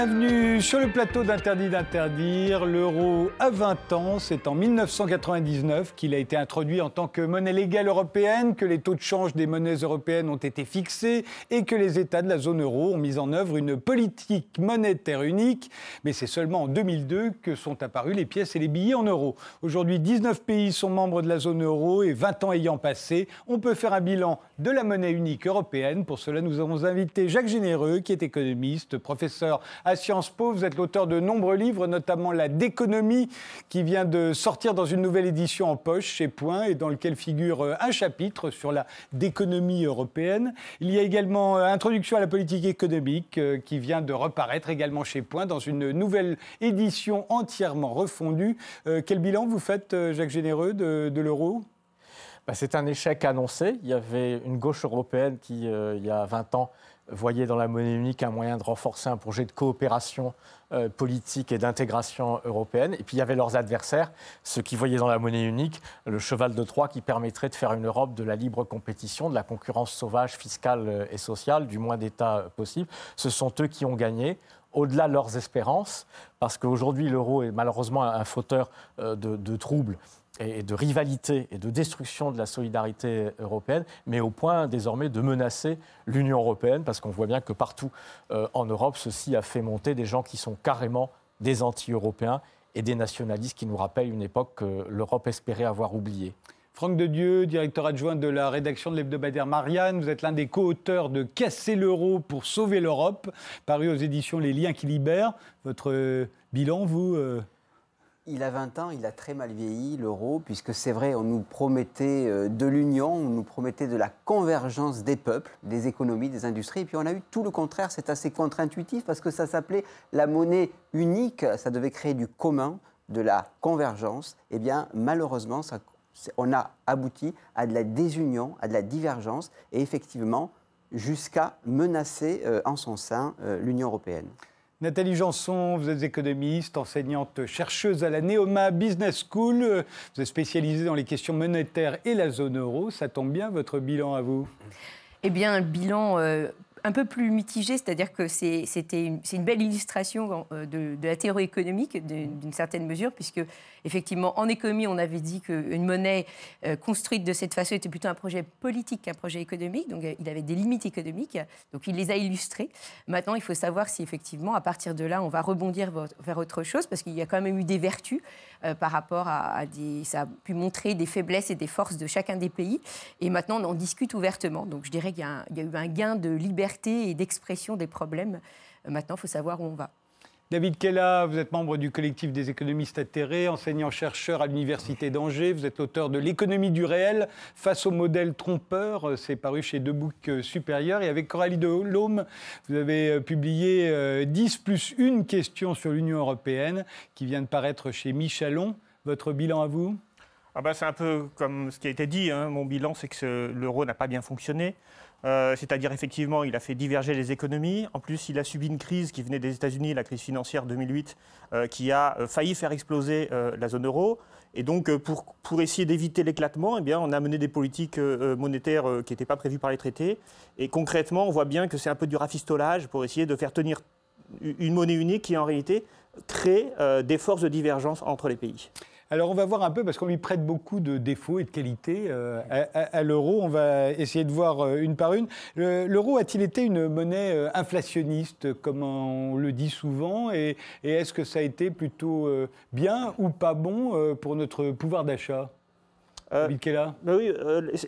Bienvenue sur le plateau d'Interdit d'interdire. L'euro a 20 ans. C'est en 1999 qu'il a été introduit en tant que monnaie légale européenne, que les taux de change des monnaies européennes ont été fixés et que les États de la zone euro ont mis en œuvre une politique monétaire unique. Mais c'est seulement en 2002 que sont apparus les pièces et les billets en euros. Aujourd'hui, 19 pays sont membres de la zone euro et 20 ans ayant passé, on peut faire un bilan de la monnaie unique européenne. Pour cela, nous avons invité Jacques Généreux, qui est économiste, professeur à Sciences Po. Vous êtes l'auteur de nombreux livres, notamment La d'économie, qui vient de sortir dans une nouvelle édition en poche chez Point et dans lequel figure euh, un chapitre sur la d'économie européenne. Il y a également euh, Introduction à la politique économique euh, qui vient de reparaître également chez Point dans une nouvelle édition entièrement refondue. Quel bilan vous faites, Jacques Généreux, de, l'euro? Bah, c'est un échec annoncé. Il y avait une gauche européenne qui, il y a 20 ans, voyait dans la monnaie unique un moyen de renforcer un projet de coopération euh, politique et d'intégration européenne. Et puis il y avait leurs adversaires, ceux qui voyaient dans la monnaie unique le cheval de Troie qui permettrait de faire une Europe de la libre compétition, de la concurrence sauvage, fiscale euh, et sociale, du moins d'États euh, possible. Ce sont eux qui ont gagné au-delà de leurs espérances, parce qu'aujourd'hui l'euro est malheureusement un fauteur de troubles et de rivalité et de destruction de la solidarité européenne, mais au point désormais de menacer l'Union européenne, parce qu'on voit bien que partout euh, en Europe, ceci a fait monter des gens qui sont carrément des anti-européens et des nationalistes qui nous rappellent une époque que l'Europe espérait avoir oubliée. Franck de Dieu, directeur adjoint de la rédaction de l'hebdomadaire Marianne, vous êtes l'un des co-auteurs de Casser l'euro pour sauver l'Europe, paru aux éditions Les Liens qui libèrent. Votre bilan, vous euh, il a 20 ans, il a très mal vieilli, l'euro, puisque c'est vrai, on nous promettait euh, de l'union, on nous promettait de la convergence des peuples, des économies, des industries, et puis on a eu tout le contraire, c'est assez contre-intuitif, parce que ça s'appelait la monnaie unique, ça devait créer du commun, de la convergence. Eh bien, malheureusement, on a abouti à de la désunion, à de la divergence, et effectivement, jusqu'à menacer euh, en son sein euh, l'Union européenne. Nathalie Janson, vous êtes économiste, enseignante chercheuse à la Neoma Business School. Vous êtes spécialisée dans les questions monétaires et la zone euro. Ça tombe bien, votre bilan à vous? Eh bien, un bilan euh, un peu plus mitigé, c'est-à-dire que c'est une, belle illustration euh, de, la théorie économique d'une certaine mesure, puisque effectivement, en économie, on avait dit qu'une monnaie euh, construite de cette façon était plutôt un projet politique qu'un projet économique, donc euh, il avait des limites économiques, donc il les a illustrées. Maintenant, il faut savoir si effectivement, à partir de là, on va rebondir vers autre chose, parce qu'il y a quand même eu des vertus par rapport à, des... Ça a pu montrer des faiblesses et des forces de chacun des pays, et maintenant, on en discute ouvertement. Donc je dirais qu'il y, a eu un gain de liberté et d'expression des problèmes. Euh, maintenant, il faut savoir où on va. David Kella, vous êtes membre du collectif des économistes atterrés, enseignant-chercheur à l'Université d'Angers. Vous êtes auteur de L'économie du réel face au modèle trompeur. Euh, c'est paru chez Deux Boucs euh, Supérieurs. Et avec Coralie de Lhomme, vous avez publié 10 plus une question sur l'Union européenne qui vient de paraître chez Michalon. Votre bilan à vous? Ah bah, C'est un peu comme ce qui a été dit. Hein. Mon bilan, c'est que l'euro n'a pas bien fonctionné. Euh, c'est-à-dire effectivement, il a fait diverger les économies. En plus, il a subi une crise qui venait des États-Unis, la crise financière 2008, euh, qui a euh, failli faire exploser la zone euro. Et donc, pour, essayer d'éviter l'éclatement, eh on a mené des politiques monétaires qui n'étaient pas prévues par les traités. Et concrètement, on voit bien que c'est un peu du rafistolage pour essayer de faire tenir une monnaie unique qui, en réalité, crée des forces de divergence entre les pays. Alors on va voir un peu, parce qu'on lui prête beaucoup de défauts et de qualités euh, à, l'euro. On va essayer de voir euh, une par une. L'euro a-t-il été une monnaie euh, inflationniste, comme on le dit souvent? Et, est-ce que ça a été plutôt bien ou pas bon pour notre pouvoir d'achat? Euh, bah oui,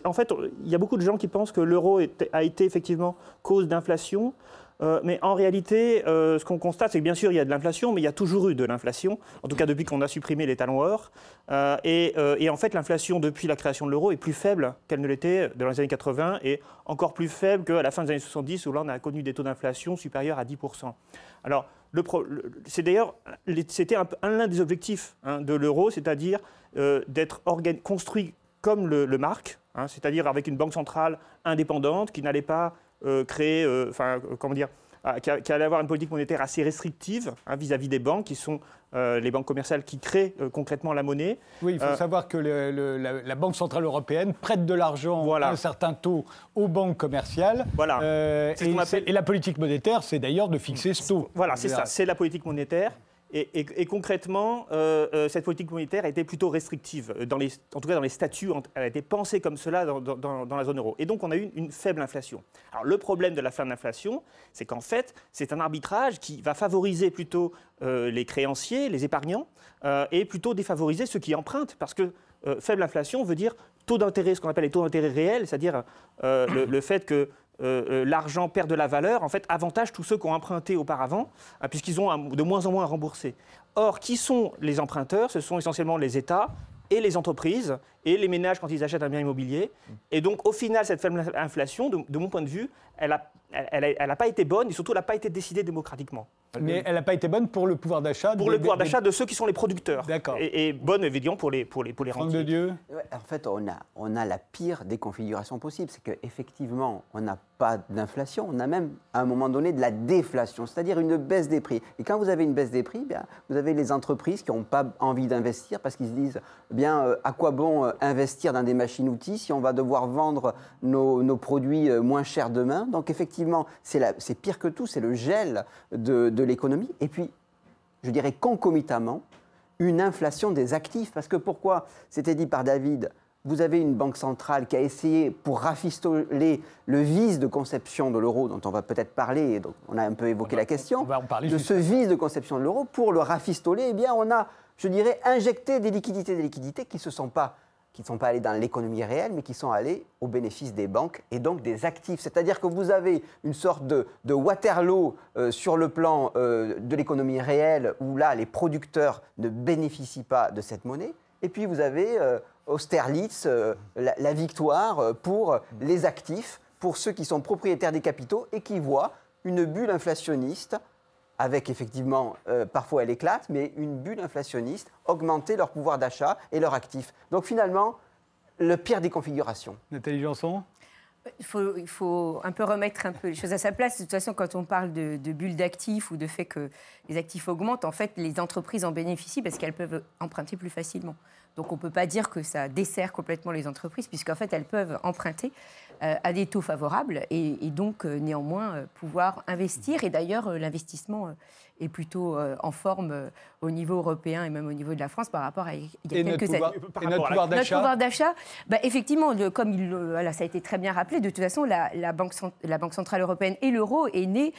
en fait, il y a beaucoup de gens qui pensent que l'euro a été effectivement cause d'inflation. Euh, mais en réalité, euh, ce qu'on constate, c'est que bien sûr, il y a de l'inflation, mais il y a toujours eu de l'inflation, en tout cas depuis qu'on a supprimé les talons or. Euh, et, en fait, l'inflation depuis la création de l'euro est plus faible qu'elle ne l'était dans les années 80 et encore plus faible qu'à la fin des années 70, où là, on a connu des taux d'inflation supérieurs à 10%. Alors, c'est d'ailleurs, c'était un, des objectifs hein, de l'euro, c'est-à-dire d'être construit comme le, marque, hein, c'est-à-dire avec une banque centrale indépendante qui n'allait pas créer, euh, enfin, euh, comment dire, qui, allait avoir une politique monétaire assez restrictive hein, vis-à-vis des banques, qui sont les banques commerciales qui créent concrètement la monnaie. Oui, il faut savoir que la, Banque Centrale Européenne prête de l'argent à un certain taux aux banques commerciales. Voilà. et, et, la politique monétaire, c'est d'ailleurs de fixer ce taux. Voilà, c'est ça, c'est la politique monétaire. Et, concrètement, euh, euh, cette politique monétaire a été plutôt restrictive, en tout cas dans les statuts, elle a été pensée comme cela dans, la zone euro. Et donc on a eu une, faible inflation. Alors le problème de la faible inflation, c'est qu'en fait, c'est un arbitrage qui va favoriser plutôt euh, les créanciers, les épargnants, et plutôt défavoriser ceux qui empruntent, parce que faible inflation veut dire taux d'intérêt, ce qu'on appelle les taux d'intérêt réels, c'est-à-dire le, fait que euh, euh, l'argent perd de la valeur, en fait, avantage tous ceux qui ont emprunté auparavant, hein, puisqu'ils ont de moins en moins à rembourser. Or, qui sont les emprunteurs? Ce sont essentiellement les États et les entreprises et les ménages quand ils achètent un bien immobilier. Et donc, au final, cette faible inflation, de, mon point de vue, elle n'a pas été bonne et surtout, elle n'a pas été décidée démocratiquement. Mais elle n'a pas été bonne pour le pouvoir d'achat Pour le pouvoir d'achat de ceux qui sont les producteurs. D'accord. Et, bonne, évidemment, pour les, pour les, pour les rentiers. de Dieu En fait, on a, on a la pire des configurations possibles. C'est qu'effectivement, on n'a pas d'inflation, on a même, à un moment donné, de la déflation, c'est-à-dire une baisse des prix. Et quand vous avez une baisse des prix, bien, vous avez les entreprises qui n'ont pas envie d'investir parce qu'ils se disent, bien, euh, à quoi bon euh, investir dans des machines-outils si on va devoir vendre nos, nos produits euh, moins chers demain Donc effectivement, c'est pire que tout, c'est le gel de, de l'économie. Et puis, je dirais concomitamment, une inflation des actifs. Parce que pourquoi? C'était dit par David, vous avez une banque centrale qui a essayé, pour rafistoler le vice de conception de l'euro, dont on va peut-être parler, donc on a un peu évoqué la question, de ce vice de conception de l'euro, pour le rafistoler, eh bien, on a, je dirais, injecté des liquidités, des liquidités qui ne se sont pas qui ne sont pas allés dans l'économie réelle, mais qui sont allés au bénéfice des banques et donc des actifs. C'est-à-dire que vous avez une sorte de, Waterloo euh, sur le plan euh, de l'économie réelle, où là, les producteurs ne bénéficient pas de cette monnaie. Et puis vous avez euh, Austerlitz, la, la, victoire pour les actifs, pour ceux qui sont propriétaires des capitaux et qui voient une bulle inflationniste avec effectivement, euh, parfois elle éclate, mais une bulle inflationniste, augmenter leur pouvoir d'achat et leur actif. Donc finalement, le pire des configurations. Nathalie Janson? Il faut, il faut, un peu remettre un peu les choses à sa place. De toute façon, quand on parle de, de bulle d'actifs ou de fait que les actifs augmentent, en fait, les entreprises en bénéficient parce qu'elles peuvent emprunter plus facilement. Donc on ne peut pas dire que ça dessert complètement les entreprises, puisqu'en fait, elles peuvent emprunter à des taux favorables et, donc euh, néanmoins euh, pouvoir investir. Et d'ailleurs, l'investissement est plutôt en forme au niveau européen et même au niveau de la France par rapport à il y a quelques années. Et notre pouvoir d'achat Notre pouvoir d'achat, bah, effectivement, comme il, voilà, ça a été très bien rappelé, de toute façon, la, la, Banque, la Banque Centrale Européenne et l'euro est né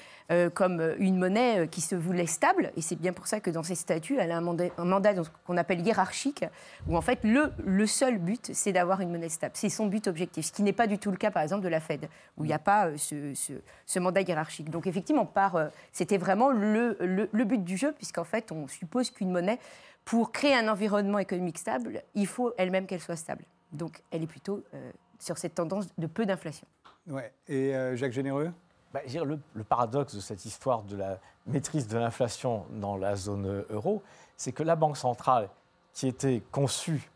comme une monnaie qui se voulait stable. Et c'est bien pour ça que dans ses statuts, elle a un mandat, un mandat qu'on appelle hiérarchique, où en fait, le, le seul but, c'est d'avoir une monnaie stable. C'est son but objectif, ce qui n'est pas du tout le cas par exemple, de la Fed, où il n'y a pas euh, ce, mandat hiérarchique. Donc, effectivement, euh, c'était vraiment le, but du jeu, puisqu'en fait, on suppose qu'une monnaie, pour créer un environnement économique stable, il faut elle-même qu'elle soit stable. Donc, elle est plutôt euh, sur cette tendance de peu d'inflation. Ouais. Et Jacques Généreux? Bah, le, le, paradoxe de cette histoire de la maîtrise de l'inflation dans la zone euro, c'est que la Banque centrale, qui était conçue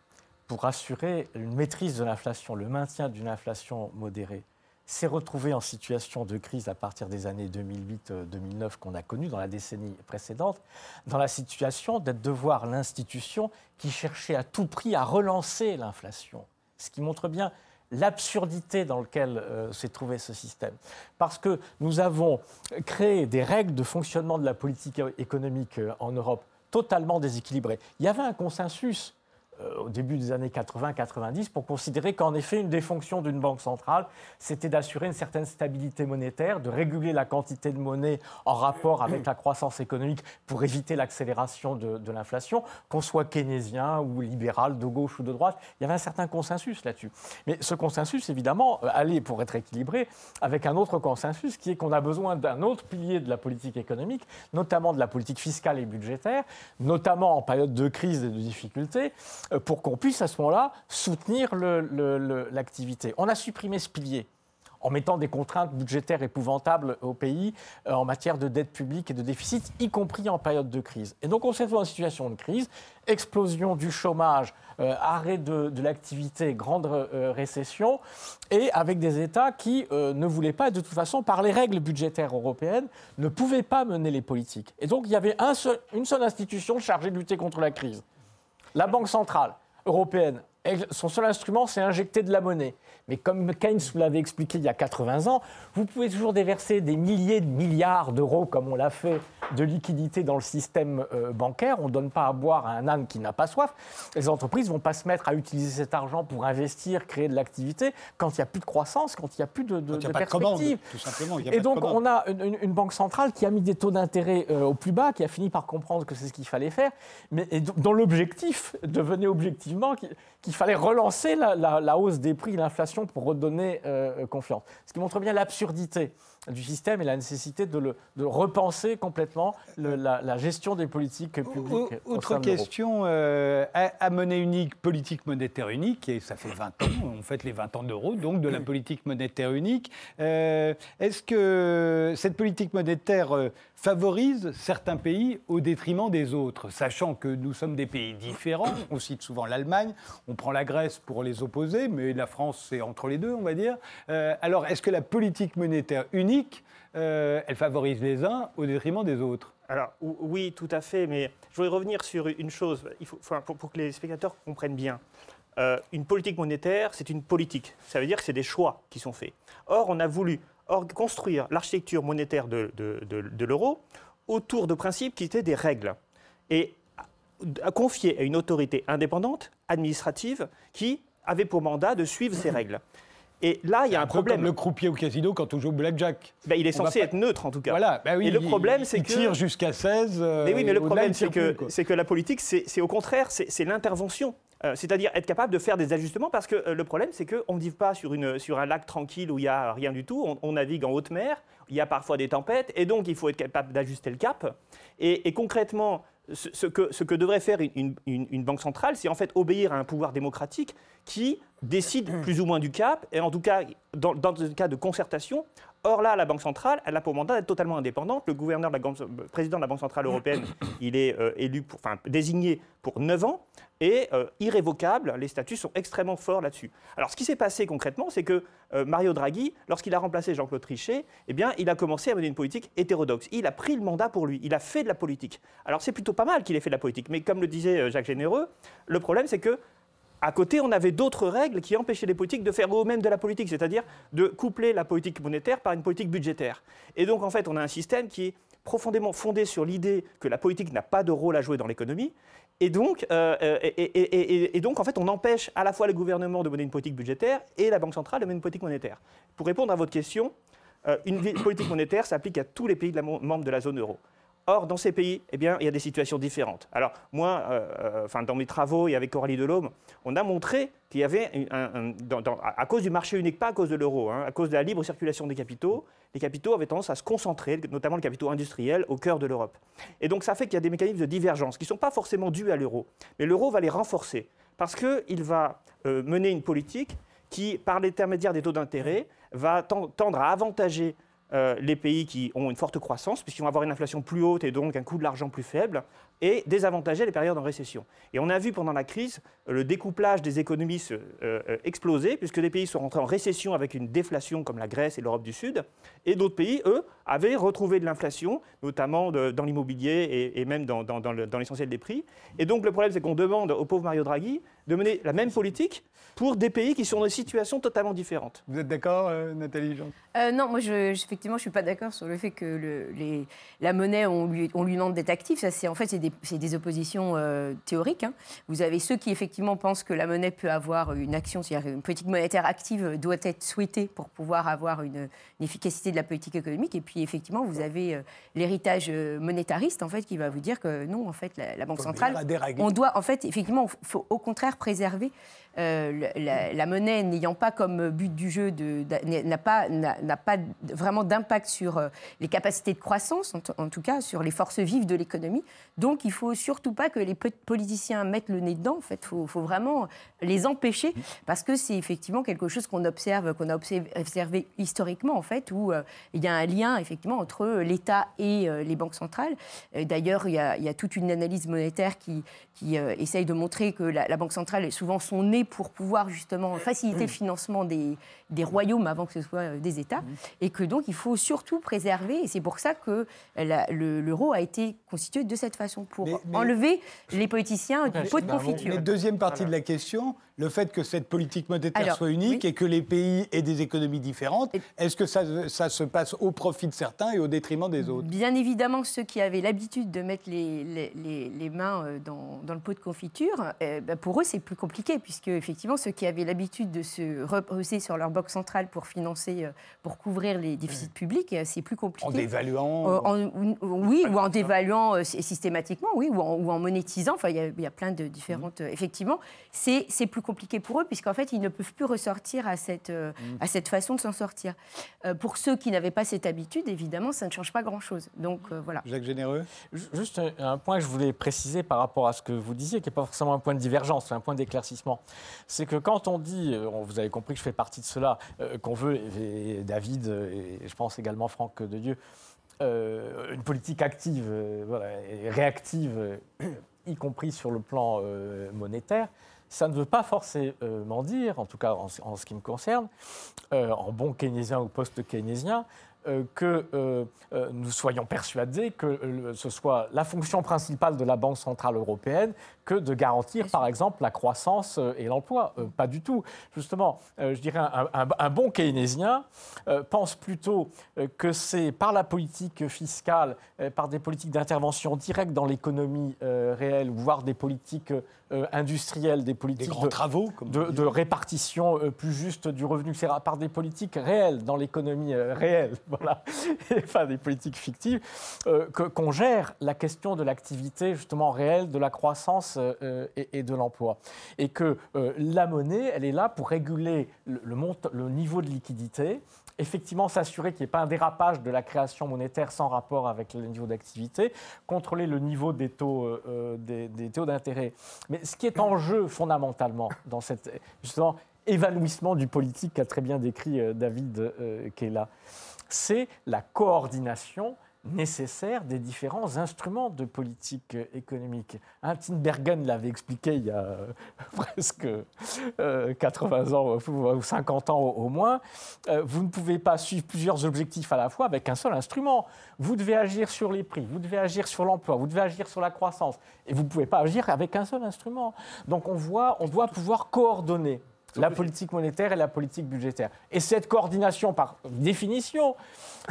pour assurer une maîtrise de l'inflation, le maintien d'une inflation modérée, s'est retrouvé en situation de crise à partir des années 2008-2009 qu'on a connues dans la décennie précédente, dans la situation d'être de voir l'institution qui cherchait à tout prix à relancer l'inflation. Ce qui montre bien l'absurdité dans laquelle euh, s'est trouvé ce système. Parce que nous avons créé des règles de fonctionnement de la politique économique euh, en Europe totalement déséquilibrées. Il y avait un consensus euh, au début des années 80-90 pour considérer qu'en effet, une des fonctions d'une banque centrale, c'était d'assurer une certaine stabilité monétaire, de réguler la quantité de monnaie en rapport avec la croissance économique pour éviter l'accélération de, l'inflation, qu'on soit keynésien ou libéral, de gauche ou de droite. Il y avait un certain consensus là-dessus. Mais ce consensus, évidemment, euh, allait pour être équilibré avec un autre consensus qui est qu'on a besoin d'un autre pilier de la politique économique, notamment de la politique fiscale et budgétaire, notamment en période de crise et de difficultés euh, pour qu'on puisse à ce moment-là soutenir l'activité. On a supprimé ce pilier en mettant des contraintes budgétaires épouvantables au pays en matière de dette publique et de déficit, y compris en période de crise. Et donc on se retrouve dans une situation de crise, explosion du chômage, arrêt de, l'activité, grande récession, et avec des États qui ne voulaient pas, de toute façon, par les règles budgétaires européennes, ne pouvaient pas mener les politiques. Et donc il y avait un une seule institution chargée de lutter contre la crise. La Banque centrale européenne, son seul instrument, c'est injecter de la monnaie. Mais comme Keynes vous l'avait expliqué il y a 80 ans, vous pouvez toujours déverser des milliers de milliards d'euros, comme on l'a fait, de liquidités dans le système euh, bancaire. On ne donne pas à boire à un âne qui n'a pas soif. Les entreprises ne vont pas se mettre à utiliser cet argent pour investir, créer de l'activité, quand il n'y a plus de croissance, quand il n'y a plus de, de, de perspective. tout simplement. Et donc, on a une, banque centrale qui a mis des taux d'intérêt euh, au plus bas, qui a fini par comprendre que c'est ce qu'il fallait faire, mais dont l'objectif devenait objectivement qu'il fallait relancer la, hausse des prix, l'inflation pour redonner euh, confiance. Ce qui montre bien l'absurdité du système et la nécessité de, le, de repenser complètement la, gestion des politiques publiques. Autre question, euh, à, monnaie unique, politique monétaire unique, et ça fait 20 ans, on fête les 20 ans d'euros, donc de la politique monétaire unique. Euh, est-ce que cette politique monétaire euh, favorise certains pays au détriment des autres, sachant que nous sommes des pays différents, on cite souvent l'Allemagne, on prend la Grèce pour les opposer, mais la France c'est entre les deux, on va dire. alors, est-ce que la politique monétaire unique euh, elle favorise les uns au détriment des autres. Alors oui, tout à fait, mais je voudrais revenir sur une chose, il faut, pour, que les spectateurs comprennent bien. Euh, une politique monétaire, c'est une politique. Ça veut dire que c'est des choix qui sont faits. Or, on a voulu construire l'architecture monétaire de, de l'euro autour de principes qui étaient des règles. Et confier à une autorité indépendante, administrative, qui avait pour mandat de suivre ces règles. Et là, il y a un, problème. Comme le croupier au casino quand on joue au blackjack. Ben, il est censé être neutre en tout cas. Voilà. Ben oui, et le problème, c'est que. tire jusqu'à 16. mais oui, mais le problème, c'est que, que la politique, c'est au contraire, c'est l'intervention. Euh, c'est-à-dire être capable de faire des ajustements parce que euh, le problème, c'est qu'on ne vit pas sur, une, sur, un lac tranquille où il n'y a rien du tout. On, navigue en haute mer, il y a parfois des tempêtes et donc il faut être capable d'ajuster le cap. Et, concrètement, ce, que, ce, que, devrait faire une, une banque centrale, c'est en fait obéir à un pouvoir démocratique qui décide plus ou moins du cap, et en tout cas, dans, dans un cas de concertation, Or là, la Banque centrale, elle a pour mandat d'être totalement indépendante. Le gouverneur, de la, président de la Banque centrale européenne, il est euh, élu, enfin désigné pour 9 ans et euh, irrévocable. Les statuts sont extrêmement forts là-dessus. Alors, ce qui s'est passé concrètement, c'est que euh, Mario Draghi, lorsqu'il a remplacé Jean-Claude Trichet, eh bien, il a commencé à mener une politique hétérodoxe. Il a pris le mandat pour lui. Il a fait de la politique. Alors, c'est plutôt pas mal qu'il ait fait de la politique. Mais comme le disait Jacques Généreux, le problème, c'est que à côté, on avait d'autres règles qui empêchaient les politiques de faire eux-mêmes de la politique, c'est-à-dire de coupler la politique monétaire par une politique budgétaire. Et donc, en fait, on a un système qui est profondément fondé sur l'idée que la politique n'a pas de rôle à jouer dans l'économie. Et donc, euh, euh, en fait, on empêche à la fois le gouvernement de mener une politique budgétaire et la Banque centrale de mener une politique monétaire. Pour répondre à votre question, euh, une politique monétaire s'applique à tous les pays membres de la zone euro. Or, dans ces pays, eh bien, il y a des situations différentes. Alors, moi, euh, euh, enfin, dans mes travaux et avec Coralie Delhomme, on a montré qu'il y avait, à cause du marché unique, pas à cause de l'euro, hein, à cause de la libre circulation des capitaux, les capitaux avaient tendance à se concentrer, notamment le capitaux industriels, au cœur de l'Europe. Et donc, ça fait qu'il y a des mécanismes de divergence qui ne sont pas forcément dus à l'euro. Mais l'euro va les renforcer parce qu'il va euh, mener une politique qui, par l'intermédiaire des taux d'intérêt, va tendre à avantager euh, les pays qui ont une forte croissance, puisqu'ils vont avoir une inflation plus haute et donc un coût de l'argent plus faible, et désavantager les périodes en récession. Et on a vu pendant la crise le découplage des économies euh, euh, exploser, puisque des pays sont rentrés en récession avec une déflation comme la Grèce et l'Europe du Sud, et d'autres pays, eux, avaient retrouvé de l'inflation, notamment dans l'immobilier et, même dans, dans l'essentiel des prix. Et donc le problème, c'est qu'on demande au pauvre Mario Draghi de mener la même politique pour des pays qui sont dans des situations totalement différentes. Vous êtes d'accord, Nathalie Non, moi, je, effectivement, je ne suis pas d'accord sur le fait que le, les, la monnaie, on lui, on lui demande d'être actif. Ça, c'est en fait, c'est des, des, oppositions euh, théoriques. Hein. Vous avez ceux qui effectivement pensent que la monnaie peut avoir une action, c'est-à-dire une politique monétaire active doit être souhaitée pour pouvoir avoir une, efficacité de la politique économique. Et puis effectivement, vous avez euh, l'héritage euh, monétariste en fait qui va vous dire que non, en fait, la, banque centrale, on doit en fait effectivement, faut au contraire préserver la, monnaie n'ayant pas comme but du jeu n'a pas pas vraiment d'impact sur les capacités de croissance, en, tout cas sur les forces vives de l'économie. Donc il faut surtout pas que les politiciens mettent le nez dedans. En fait, il faut, vraiment les empêcher parce que c'est effectivement quelque chose qu'on observe, qu'on a observé, historiquement, en fait, où euh, il y a un lien effectivement entre l'État et euh, les banques centrales. D'ailleurs, il, y a toute une analyse monétaire qui, qui essaye de montrer que la, Banque centrale est souvent son nez pour pouvoir justement faciliter le financement des, des royaumes avant que ce soit des États, et que donc il faut surtout préserver, et c'est pour ça que l'euro a été constitué de cette façon, pour enlever les politiciens du pot de confiture. Mais deuxième partie de la question, le fait que cette politique monétaire soit unique et que les pays aient des économies différentes, est-ce que ça, ça, se passe au profit de certains et au détriment des autres? Bien évidemment, ceux qui avaient l'habitude de mettre les, les, les, mains euh, dans, dans, le pot de confiture, eh ben, pour eux, c'est plus compliqué, puisque effectivement, ceux qui avaient l'habitude de se reposer sur leur banque centrale pour financer, euh, pour couvrir les déficits publics, euh, c'est plus compliqué. En dévaluant Oui, ou en dévaluant systématiquement, oui, ou en, monétisant. Enfin, il y, a plein de différentes. Effectivement, c'est plus compliqué pour eux, puisqu'en fait, ils ne peuvent plus ressortir à cette, euh, mm. à cette façon de s'en sortir. Euh, pour ceux qui n'avaient pas cette habitude, évidemment, ça ne change pas grand-chose. Donc euh, voilà. Jacques Généreux Juste un point que je voulais préciser par rapport à ce que vous disiez, qui n'est pas forcément un point de divergence, c'est un point d'éclaircissement. C'est que quand on dit, vous avez compris que je fais partie de cela, qu'on veut, et David, et je pense également Franck de Dieu, une politique active voilà, et réactive, y compris sur le plan monétaire, ça ne veut pas forcément dire, en tout cas en, ce qui me concerne, euh, en bon keynésien ou post-keynésien, euh, que euh, nous soyons persuadés que ce soit la fonction principale de la Banque centrale européenne que de garantir, par exemple, la croissance et l'emploi. pas du tout. Justement, je dirais un, bon keynésien pense plutôt que c'est par la politique fiscale, par des politiques d'intervention directe dans l'économie réelle, voire des politiques industrielles, des politiques de, travaux, de, répartition plus juste du revenu, par des politiques réelles dans l'économie réelle voilà, enfin des politiques fictives, euh, qu'on gère la question de l'activité justement réelle, de la croissance euh, et, de l'emploi. Et que euh, la monnaie, elle est là pour réguler le, niveau de liquidité, effectivement s'assurer qu'il n'y ait pas un dérapage de la création monétaire sans rapport avec le niveau d'activité, contrôler le niveau des taux, taux d'intérêt. Mais ce qui est en jeu fondamentalement dans cette justement évanouissement du politique qu'a très bien décrit David Kela, c'est la coordination nécessère des différents instruments de politique économique. Hein, Tinbergen l'avait expliqué il y a euh, presque 80 euh, ans ou 50 ans au, moins. Euh, vous ne pouvez pas suivre plusieurs objectifs à la fois avec un seul instrument. Vous devez agir sur les prix, vous devez agir sur l'emploi, vous devez agir sur la croissance. Et vous ne pouvez pas agir avec un seul instrument. Donc on voit, on doit pouvoir coordonner la politique monétaire et la politique budgétaire. Et cette coordination, par définition,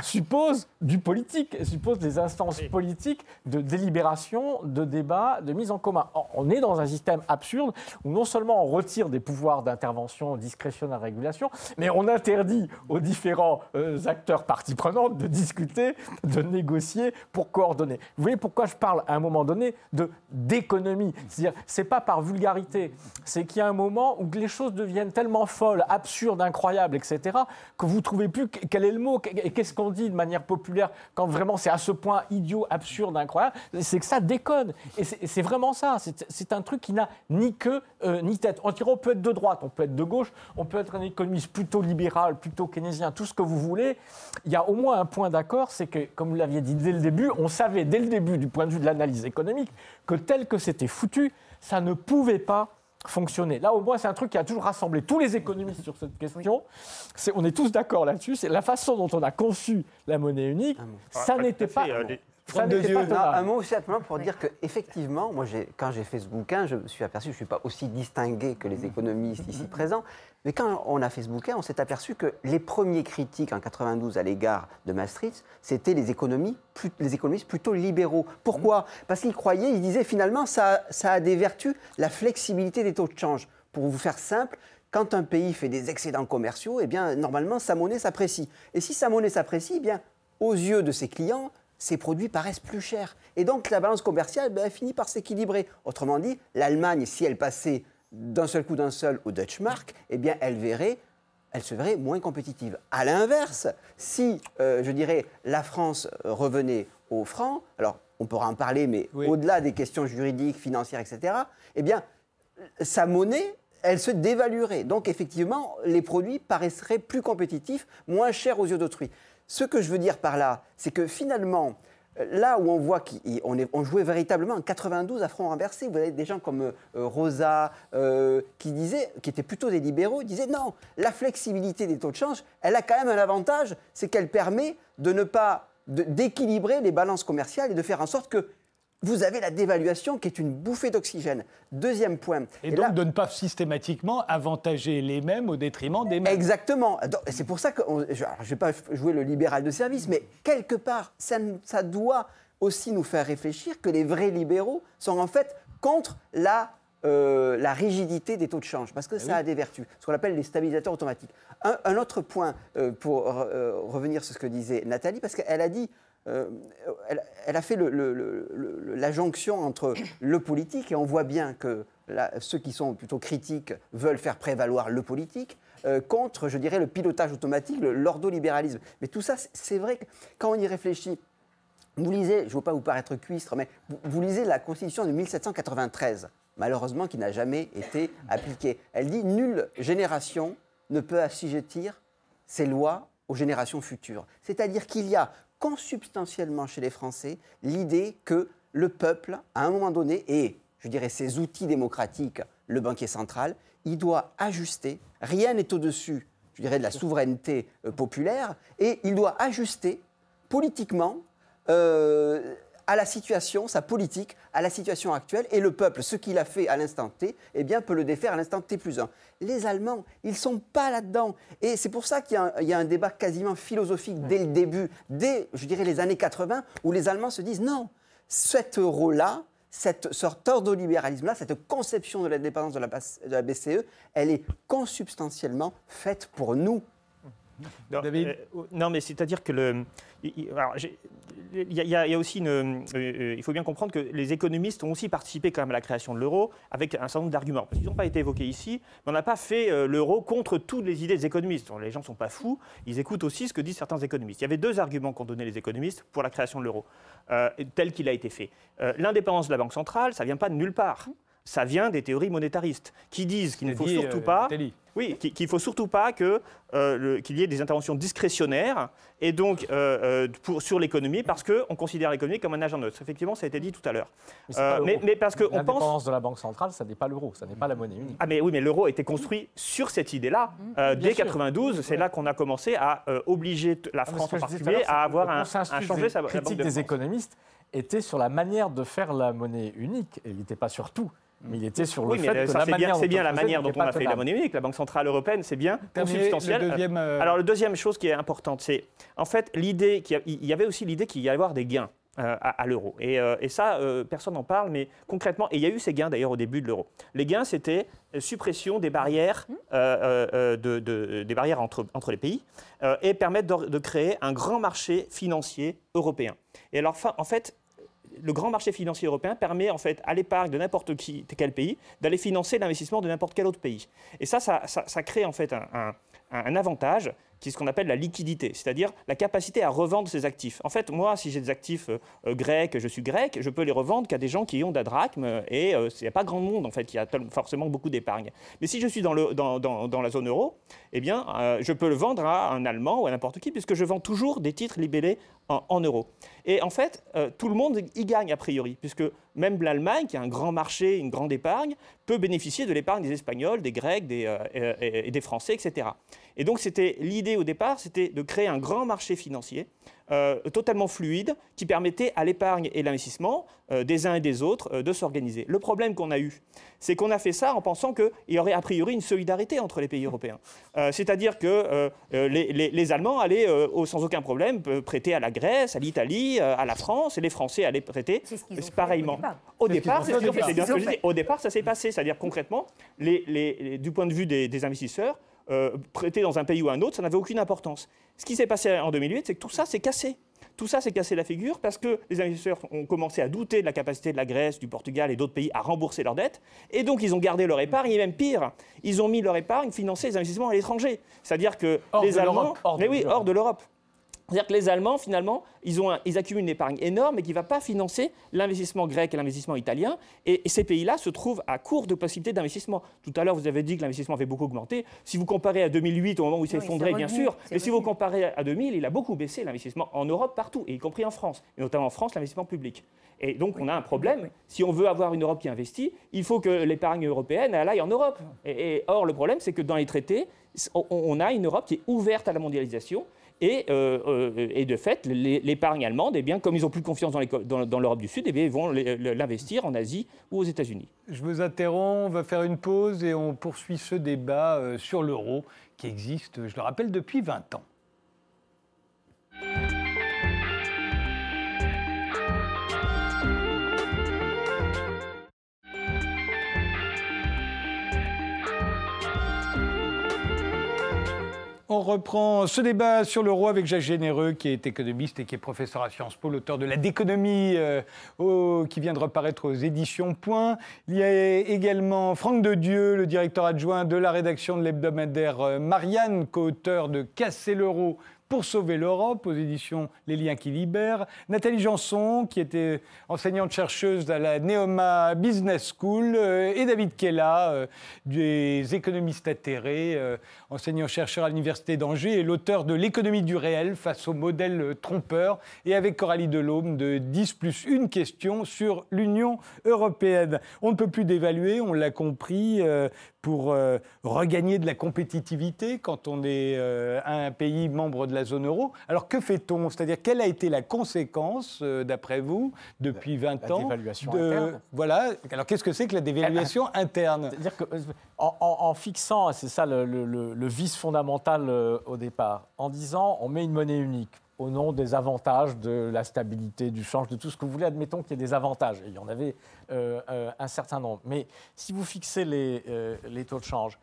suppose du politique, suppose des instances politiques de délibération, de débat, de mise en commun. On est dans un système absurde où non seulement on retire des pouvoirs d'intervention discrétionnaire régulation, mais on interdit aux différents euh, acteurs parties prenantes de discuter, de négocier pour coordonner. Vous voyez pourquoi je parle à un moment donné de d'économie. C'est-à-dire, c'est pas par vulgarité, c'est qu'il y a un moment où les choses deviennent tellement folles, absurdes, incroyables, etc., que vous trouvez plus quel est le mot et qu'est-ce qu'on dit de manière populaire quand vraiment c'est à ce point idiot, absurde, incroyable, c'est que ça déconne. Et c'est vraiment ça. C'est un truc qui n'a ni queue euh, ni tête. On, on peut être de droite, on peut être de gauche, on peut être un économiste plutôt libéral, plutôt keynésien, tout ce que vous voulez. Il y a au moins un point d'accord, c'est que, comme vous l'aviez dit dès le début, on savait dès le début, du point de vue de l'analyse économique, que tel que c'était foutu, ça ne pouvait pas fonctionner. Là, au moins, c'est un truc qui a toujours rassemblé tous les économistes sur cette question. on est tous d'accord là-dessus. C'est la façon dont on a conçu la monnaie unique. Ça ah, n'était pas. Un mot simplement pour dire qu'effectivement, moi, quand j'ai fait ce bouquin, je me suis aperçu, je ne suis pas aussi distingué que les économistes ici présents, mais quand on a fait ce bouquin, on s'est aperçu que les premiers critiques en 92 à l'égard de Maastricht, c'était les, économies, les économistes plutôt libéraux. Pourquoi? Parce qu'ils croyaient, ils disaient finalement, ça, ça a des vertus, la flexibilité des taux de change. Pour vous faire simple, quand un pays fait des excédents commerciaux, eh bien, normalement, sa monnaie s'apprécie. Et si sa monnaie s'apprécie, eh bien, aux yeux de ses clients, ses produits paraissent plus chers. Et donc, la balance commerciale ben, finit par s'équilibrer. Autrement dit, l'Allemagne, si elle passait d'un seul coup d'un seul au Dutch Mark, eh bien, elle verrait elle se verrait moins compétitive. À l'inverse, si, euh, je dirais, la France revenait au franc, alors on pourra en parler, mais au-delà des questions juridiques, financières, etc., eh bien, sa monnaie, elle se dévaluerait. Donc, effectivement, les produits paraisseraient plus compétitifs, moins chers aux yeux d'autrui. Ce que je veux dire par là, c'est que finalement, là où on voit qu'on jouait véritablement en 92 à front renversé, vous avez des gens comme euh, Rosa euh, qui disaient, qui étaient plutôt des libéraux, disaient non, la flexibilité des taux de change, elle a quand même un avantage, c'est qu'elle permet de ne pas d'équilibrer les balances commerciales et de faire en sorte que vous avez la dévaluation qui est une bouffée d'oxygène. Deuxième point. Et, donc de ne pas systématiquement avantager les mêmes au détriment des mêmes. Exactement. C'est pour ça que, je ne vais pas jouer le libéral de service, mais quelque part, ça, ça doit aussi nous faire réfléchir que les vrais libéraux sont en fait contre la euh, la rigidité des taux de change, parce que ah ça a des vertus, ce qu'on appelle les stabilisateurs automatiques. Un, autre point, euh, pour euh, revenir sur ce que disait Nathalie, parce qu'elle a dit, elle, a fait la jonction entre le politique, et on voit bien que ceux qui sont plutôt critiques veulent faire prévaloir le politique, contre, je dirais, le pilotage automatique, l'ordolibéralisme. Mais tout ça, c'est vrai que quand on y réfléchit, vous lisez, je ne veux pas vous paraître cuistre, mais vous lisez la Constitution de 1793 malheureusement qui n'a jamais été appliquée. Elle dit nulle génération ne peut assujettir ses lois aux générations futures. C'est-à-dire qu'il y a consubstantiellement chez les Français l'idée que le peuple, à un moment donné, et je dirais ses outils démocratiques, le banquier central, il doit ajuster, rien n'est au-dessus, je dirais, de la souveraineté euh, populaire, et il doit ajuster politiquement euh, à la situation, sa politique, à la situation actuelle. Et le peuple, ce qu'il a fait à l'instant T, eh bien, peut le défaire à l'instant T plus 1. Les Allemands, ils ne sont pas là-dedans. Et c'est pour ça qu'il y, a un débat quasiment philosophique dès le début, dès, je dirais, les années 80, où les Allemands se disent non, cet euro-là, cette sorte d'ordolibéralisme-là, cette conception de l'indépendance de, de la BCE, elle est consubstantiellement faite pour nous. Non, David euh, non mais c'est-à-dire que le, il y, a aussi une. Euh, euh, il faut bien comprendre que les économistes ont aussi participé quand même à la création de l'euro avec un certain nombre d'arguments. Qu'ils n'ont pas été évoqués ici, mais on n'a pas fait euh, l'euro contre toutes les idées des économistes. Les gens ne sont pas fous, ils écoutent aussi ce que disent certains économistes. Il y avait deux arguments qu'ont donné les économistes pour la création de l'euro, tel qu'il a été fait. L'indépendance de la Banque centrale, ça ne vient pas de nulle part ça vient des théories monétaristes qui disent qu'il ne faut surtout pas, oui, qu'il faut surtout pas que euh, qu'il y ait des interventions discrétionnaires et donc euh, euh, pour, sur l'économie parce qu'on considère l'économie comme un agent neutre. Effectivement, ça a été dit tout à l'heure. Mais, mais, parce qu'on pense l'indépendance de la banque centrale, ça n'est pas l'euro, ça n'est pas la monnaie unique. Ah mais oui, mais l'euro a été construit sur cette idée-là mmh. dès 92. C'est là qu'on a commencé à obliger la ah, France en particulier à avoir un, à changer sa critique des économistes était sur la manière de faire la monnaie unique et il n'était pas sur tout. Mais il était sur le fait que la manière c'est bien, la manière dont on a fait la monnaie unique. La Banque centrale européenne, c'est bien consubstantiel. Le deuxième, euh, Alors, la deuxième chose qui est importante, c'est en fait l'idée qu'il y avait aussi l'idée qu'il y allait avoir des gains. Euh, à, l'euro. Et, euh, ça, personne n'en parle, mais concrètement, et il y a eu ces gains d'ailleurs au début de l'euro. Les gains, c'était suppression des barrières, de, des barrières entre, entre les pays et permettre de, créer un grand marché financier européen. Et alors, en fait, le grand marché financier européen permet en fait à l'épargne de n'importe quel pays d'aller financer l'investissement de n'importe quel autre pays. Et ça, ça, crée en fait un, un avantage qui est ce qu'on appelle la liquidité, c'est-à-dire la capacité à revendre ses actifs. En fait, moi, si j'ai des actifs euh, euh, grecs, je suis grec, je peux les revendre qu'à des gens qui ont de la drachme, et il n'y a pas grand monde, en fait, qui a forcément beaucoup d'épargne. Mais si je suis dans, la zone euro, eh bien, euh, je peux le vendre à un Allemand ou à n'importe qui, puisque je vends toujours des titres libellés en, euros. Et en fait, tout le monde y gagne, a priori, puisque même l'Allemagne, qui a un grand marché, une grande épargne, peut bénéficier de l'épargne des Espagnols, des Grecs, des, des Français, etc. Et donc, c'était l'idée au départ, c'était de créer un grand marché financier euh, totalement fluide qui permettait à l'épargne et l'investissement euh, des uns et des autres euh, de s'organiser. Le problème qu'on a eu, c'est qu'on a fait ça en pensant qu'il y aurait a priori une solidarité entre les pays européens. C'est-à-dire que les, Allemands allaient sans aucun problème prêter à la Grèce, à l'Italie, à la France, et les Français allaient prêter pareillement. Au départ, c'est ce. Au départ, ça s'est passé. C'est-à-dire concrètement, du point de vue des investisseurs, euh, prêter dans un pays ou un autre, ça n'avait aucune importance. Ce qui s'est passé en 2008, c'est que tout ça s'est cassé. Tout ça s'est cassé la figure parce que les investisseurs ont commencé à douter de la capacité de la Grèce, du Portugal et d'autres pays à rembourser leurs dettes. Et donc, ils ont gardé leur épargne, et même pire, ils ont mis leur épargne financer les investissements à l'étranger. C'est-à-dire que les Allemands. mais oui, hors de l'Europe. C'est-à-dire que les Allemands, finalement, ils, ont ils accumulent une épargne énorme et qui ne va pas financer l'investissement grec et l'investissement italien. Et, ces pays-là se trouvent à court de possibilités d'investissement. Tout à l'heure, vous avez dit que l'investissement avait beaucoup augmenté. Si vous comparez à 2008, au moment où il s'est effondré, bien sûr, mais si vous comparez à 2000, il a beaucoup baissé l'investissement en Europe partout, y compris en France, et notamment en France, l'investissement public. Et donc, on a un problème. Si on veut avoir une Europe qui investit, il faut que l'épargne européenne aille en Europe. Et, or, le problème, c'est que dans les traités, on a une Europe qui est ouverte à la mondialisation et, euh, euh, et de fait, l'épargne allemande, eh bien, comme ils n'ont plus confiance dans, dans, l'Europe du Sud, eh bien, ils vont l'investir en Asie ou aux États-Unis. Je vous interromps, on va faire une pause et on poursuit ce débat euh, sur l'euro qui existe, je le rappelle, depuis 20 ans. On reprend ce débat sur l'euro avec Jacques Généreux, qui est économiste et qui est professeur à Sciences Po, l'auteur de La déconomie, euh, qui vient de reparaître aux éditions Point. Il y a également Franck de Dieu, le directeur adjoint de la rédaction de l'hebdomadaire euh, Marianne, co-auteur de Casser l'euro pour sauver l'Europe aux éditions Les Liens qui libèrent. Nathalie Janson, qui était enseignante-chercheuse à la Neoma Business School, euh, et David Kella, euh, des économistes atterrés, euh, enseignant-chercheur à l'Université d'Angers et l'auteur de L'économie du réel face au modèle trompeur, et avec Coralie Delhomme de 10 plus une question sur l'Union européenne. On ne peut plus d'évaluer, on l'a compris, pour euh, regagner de la compétitivité quand on est euh, un pays membre de la zone euro. Alors que fait-on? C'est-à-dire quelle a été la conséquence, euh, d'après vous, depuis 20 la ans dévaluation interne. Voilà. Alors qu'est-ce que c'est que la dévaluation interne? C'est-à-dire qu'en en, fixant, c'est ça le, le vice fondamental au départ, en disant on met une monnaie unique au nom des avantages de la stabilité, du change, de tout ce que vous voulez. Admettons qu'il y ait des avantages. il y en avait euh, euh, un certain nombre. Mais si vous fixez les, euh, taux de change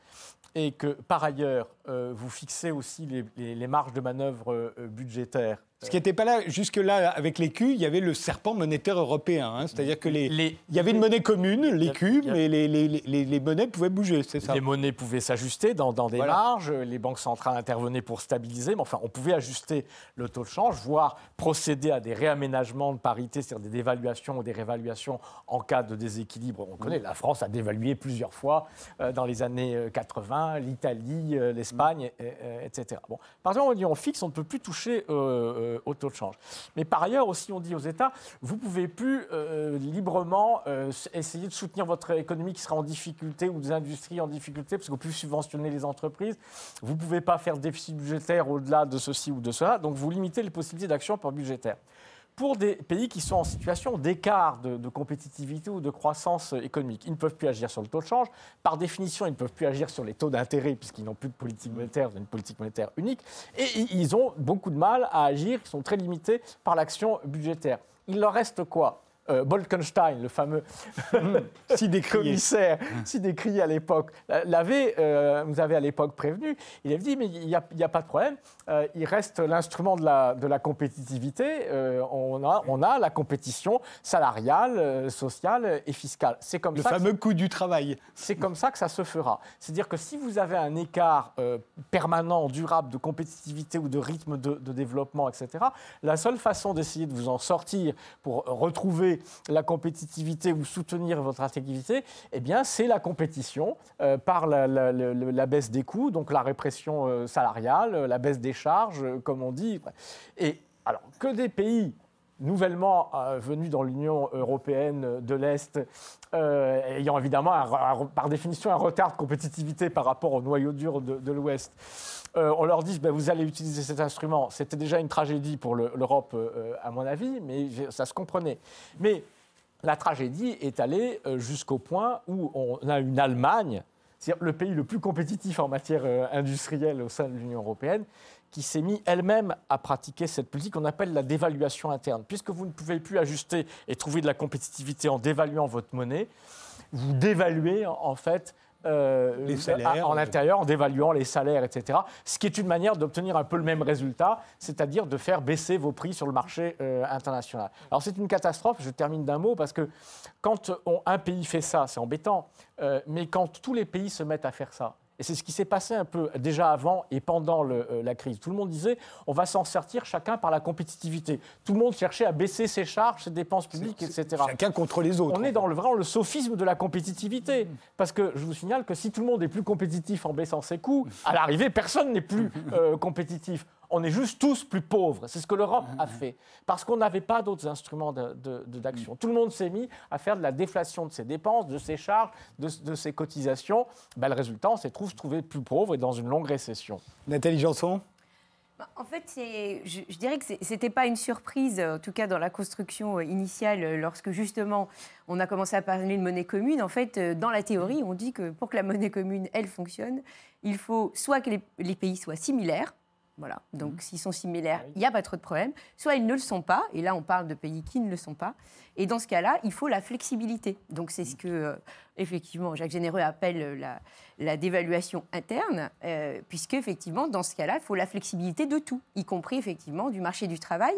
et que par ailleurs vous fixez aussi les, les marges de manœuvre budgétaires ce qui n'était pas là, jusque-là, avec l'écu, il y avait le serpent monétaire européen. Hein. C'est-à-dire que les, il y avait une monnaie commune, l'écu, mais les, les, monnaies pouvaient bouger, c'est ça Les monnaies pouvaient s'ajuster dans, des marges, les banques centrales intervenaient pour stabiliser, mais enfin, on pouvait ajuster le taux de change, voire procéder à des réaménagements de parité, c'est-à-dire des dévaluations ou des réévaluations en cas de déséquilibre. On connaît, la France a dévalué plusieurs fois euh, dans les années 80, euh, l'Italie, euh, l'Espagne, etc. Bon, par exemple, on dit on fixe, on ne peut plus toucher euh, au taux de change. Mais par ailleurs aussi, on dit aux États, vous ne pouvez plus euh, librement euh, essayer de soutenir votre économie qui sera en difficulté ou des industries en difficulté, parce que vous pouvez subventionner les entreprises. Vous ne pouvez pas faire déficit budgétaire au-delà de ceci ou de cela. Donc vous limitez les possibilités d'action par budgétaire pour des pays qui sont en situation d'écart de, compétitivité ou de croissance économique. Ils ne peuvent plus agir sur le taux de change. Par définition, ils ne peuvent plus agir sur les taux d'intérêt puisqu'ils n'ont plus de politique monétaire, une politique monétaire unique. Et ils ont beaucoup de mal à agir, ils sont très limités par l'action budgétaire. Il leur reste quoi? Euh, Bolkenstein, le fameux si commissaire, si décrié à l'époque, l'avait, euh, vous avez à l'époque prévenu. Il avait dit mais il n'y a, pas de problème. Euh, il reste l'instrument de la, de la compétitivité. on, a, on a la compétition salariale, sociale et fiscale. C'est comme le fameux coût du travail. C'est comme ça que ça se fera. C'est-à-dire que si vous avez un écart permanent, durable de compétitivité ou de rythme de, de développement, etc., la seule façon d'essayer de vous en sortir pour retrouver la compétitivité ou soutenir votre activité, eh bien, c'est la compétition euh, par la, baisse des coûts, donc la répression euh, salariale, la baisse des charges, euh, comme on dit. Et alors, que des pays nouvellement venus dans l'Union européenne de l'Est, ayant évidemment par définition un retard de compétitivité par rapport au noyau dur de, l'Ouest, on leur dit ben, vous allez utiliser cet instrument. C'était déjà une tragédie pour l'Europe, à mon avis, mais ça se comprenait. Mais la tragédie est allée jusqu'au point où on a une Allemagne, c'est-à-dire le pays le plus compétitif en matière industrielle au sein de l'Union européenne, qui s'est mis elle-même à pratiquer cette politique qu'on appelle la dévaluation interne. Puisque vous ne pouvez plus ajuster et trouver de la compétitivité en dévaluant votre monnaie, vous dévaluez en fait euh, les salaires, en intérieur, en dévaluant les salaires, etc. Ce qui est une manière d'obtenir un peu le même résultat, c'est-à-dire de faire baisser vos prix sur le marché euh, international. Alors c'est une catastrophe, je termine d'un mot, parce que quand un pays fait ça, c'est embêtant, euh, mais quand tous les pays se mettent à faire ça, Et c'est ce qui s'est passé un peu déjà avant et pendant euh, la crise. Tout le monde disait on va s'en sortir chacun par la compétitivité. Tout le monde cherchait à baisser ses charges, ses dépenses publiques, etc. Chacun contre les autres. On est dans le, vraiment le sophisme de la compétitivité. Parce que je vous signale que si tout le monde est plus compétitif en baissant ses coûts, à l'arrivée, personne n'est plus euh, compétitif on est juste tous plus pauvres. C'est ce que l'Europe a fait. Parce qu'on n'avait pas d'autres instruments d'action. Tout le monde s'est mis à faire de la déflation de ses dépenses, de ses charges, de, ses cotisations. Ben, le résultat, on s'est trouvé plus pauvre et dans une longue récession. Nathalie Janson? Bah, en fait, je, je, dirais que ce n'était pas une surprise, en tout cas dans la construction euh, initiale, euh, lorsque justement on a commencé à parler de monnaie commune. En fait, euh, dans la théorie, on dit que pour que la monnaie commune, elle fonctionne, il faut soit que les pays soient similaires, voilà. Donc, mhm. s'ils sont similaires, ah il n'y a pas trop de problème. Soit ils ne le sont pas, et là, on parle de pays qui ne le sont pas. Et dans ce cas-là, il faut la flexibilité. Donc, c'est ce que, euh, effectivement, Jacques Généreux appelle la, dévaluation interne, euh, puisque, effectivement, dans ce cas-là, il faut la flexibilité de tout, y compris, effectivement, du marché du travail.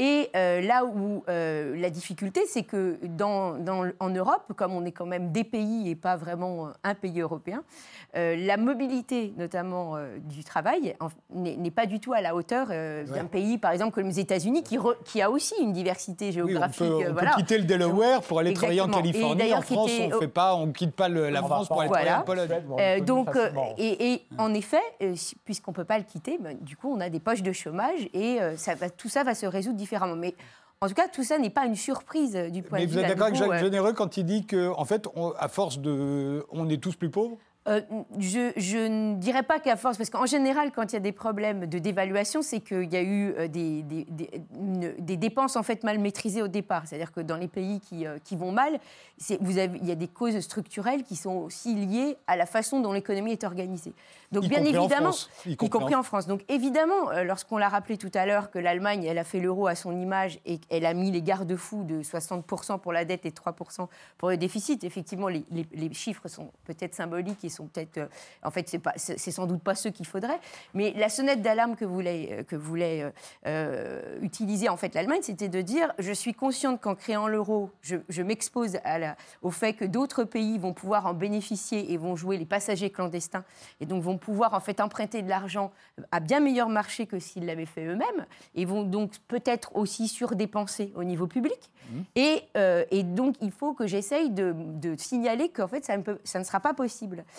Et euh, là où euh, la difficulté, c'est que dans, en Europe, comme on est quand même des pays et pas vraiment euh, un pays européen, la mobilité, notamment du travail, n'est pas du tout à la hauteur d'un pays, par exemple, comme les États-Unis, qui, qui, a aussi une diversité géographique. on peut, quitter le Delaware pour aller travailler en Californie. En France, on ne quitte pas la France pour aller travailler en Pologne. donc, et, en effet, puisqu'on peut pas le quitter, ben, du coup, on a des poches de chômage et ça va, tout ça va se résoudre différemment mais en tout cas, tout ça n'est pas une surprise euh, du point de vue. Mais vous êtes d'accord avec Jacques euh, Généreux quand il dit qu'en en fait, à force de. On est tous plus pauvres? Euh, je, ne dirais pas qu'à force, parce qu'en général, quand il y a des problèmes de dévaluation, c'est qu'il y a eu euh, des, des, dépenses en fait mal maîtrisées au départ. C'est-à-dire que dans les pays qui, euh, qui vont mal, vous avez, il y a des causes structurelles qui sont aussi liées à la façon dont l'économie est organisée. Donc, bien évidemment, y compris, en France. Donc, évidemment, lorsqu'on l'a rappelé tout à l'heure que l'Allemagne, elle a fait l'euro à son image et qu'elle a mis les garde-fous de 60% pour la dette et 3% pour le déficit, effectivement, les, les chiffres sont peut-être symboliques sont peut-être. Euh, en fait, c'est pas, c'est sans doute pas ceux qu'il faudrait. Mais la sonnette d'alarme que voulait, euh, que voulait euh, utiliser en fait l'Allemagne, c'était de dire je suis consciente qu'en créant l'euro, je, m'expose à la, au fait que d'autres pays vont pouvoir en bénéficier et vont jouer les passagers clandestins et donc vont pouvoir en fait emprunter de l'argent à bien meilleur marché que s'ils l'avaient fait eux-mêmes et vont donc peut-être aussi surdépenser au niveau public. Mmh. Et, et, donc il faut que j'essaye de, de signaler qu'en fait ça ne, peut, ça ne sera pas possible.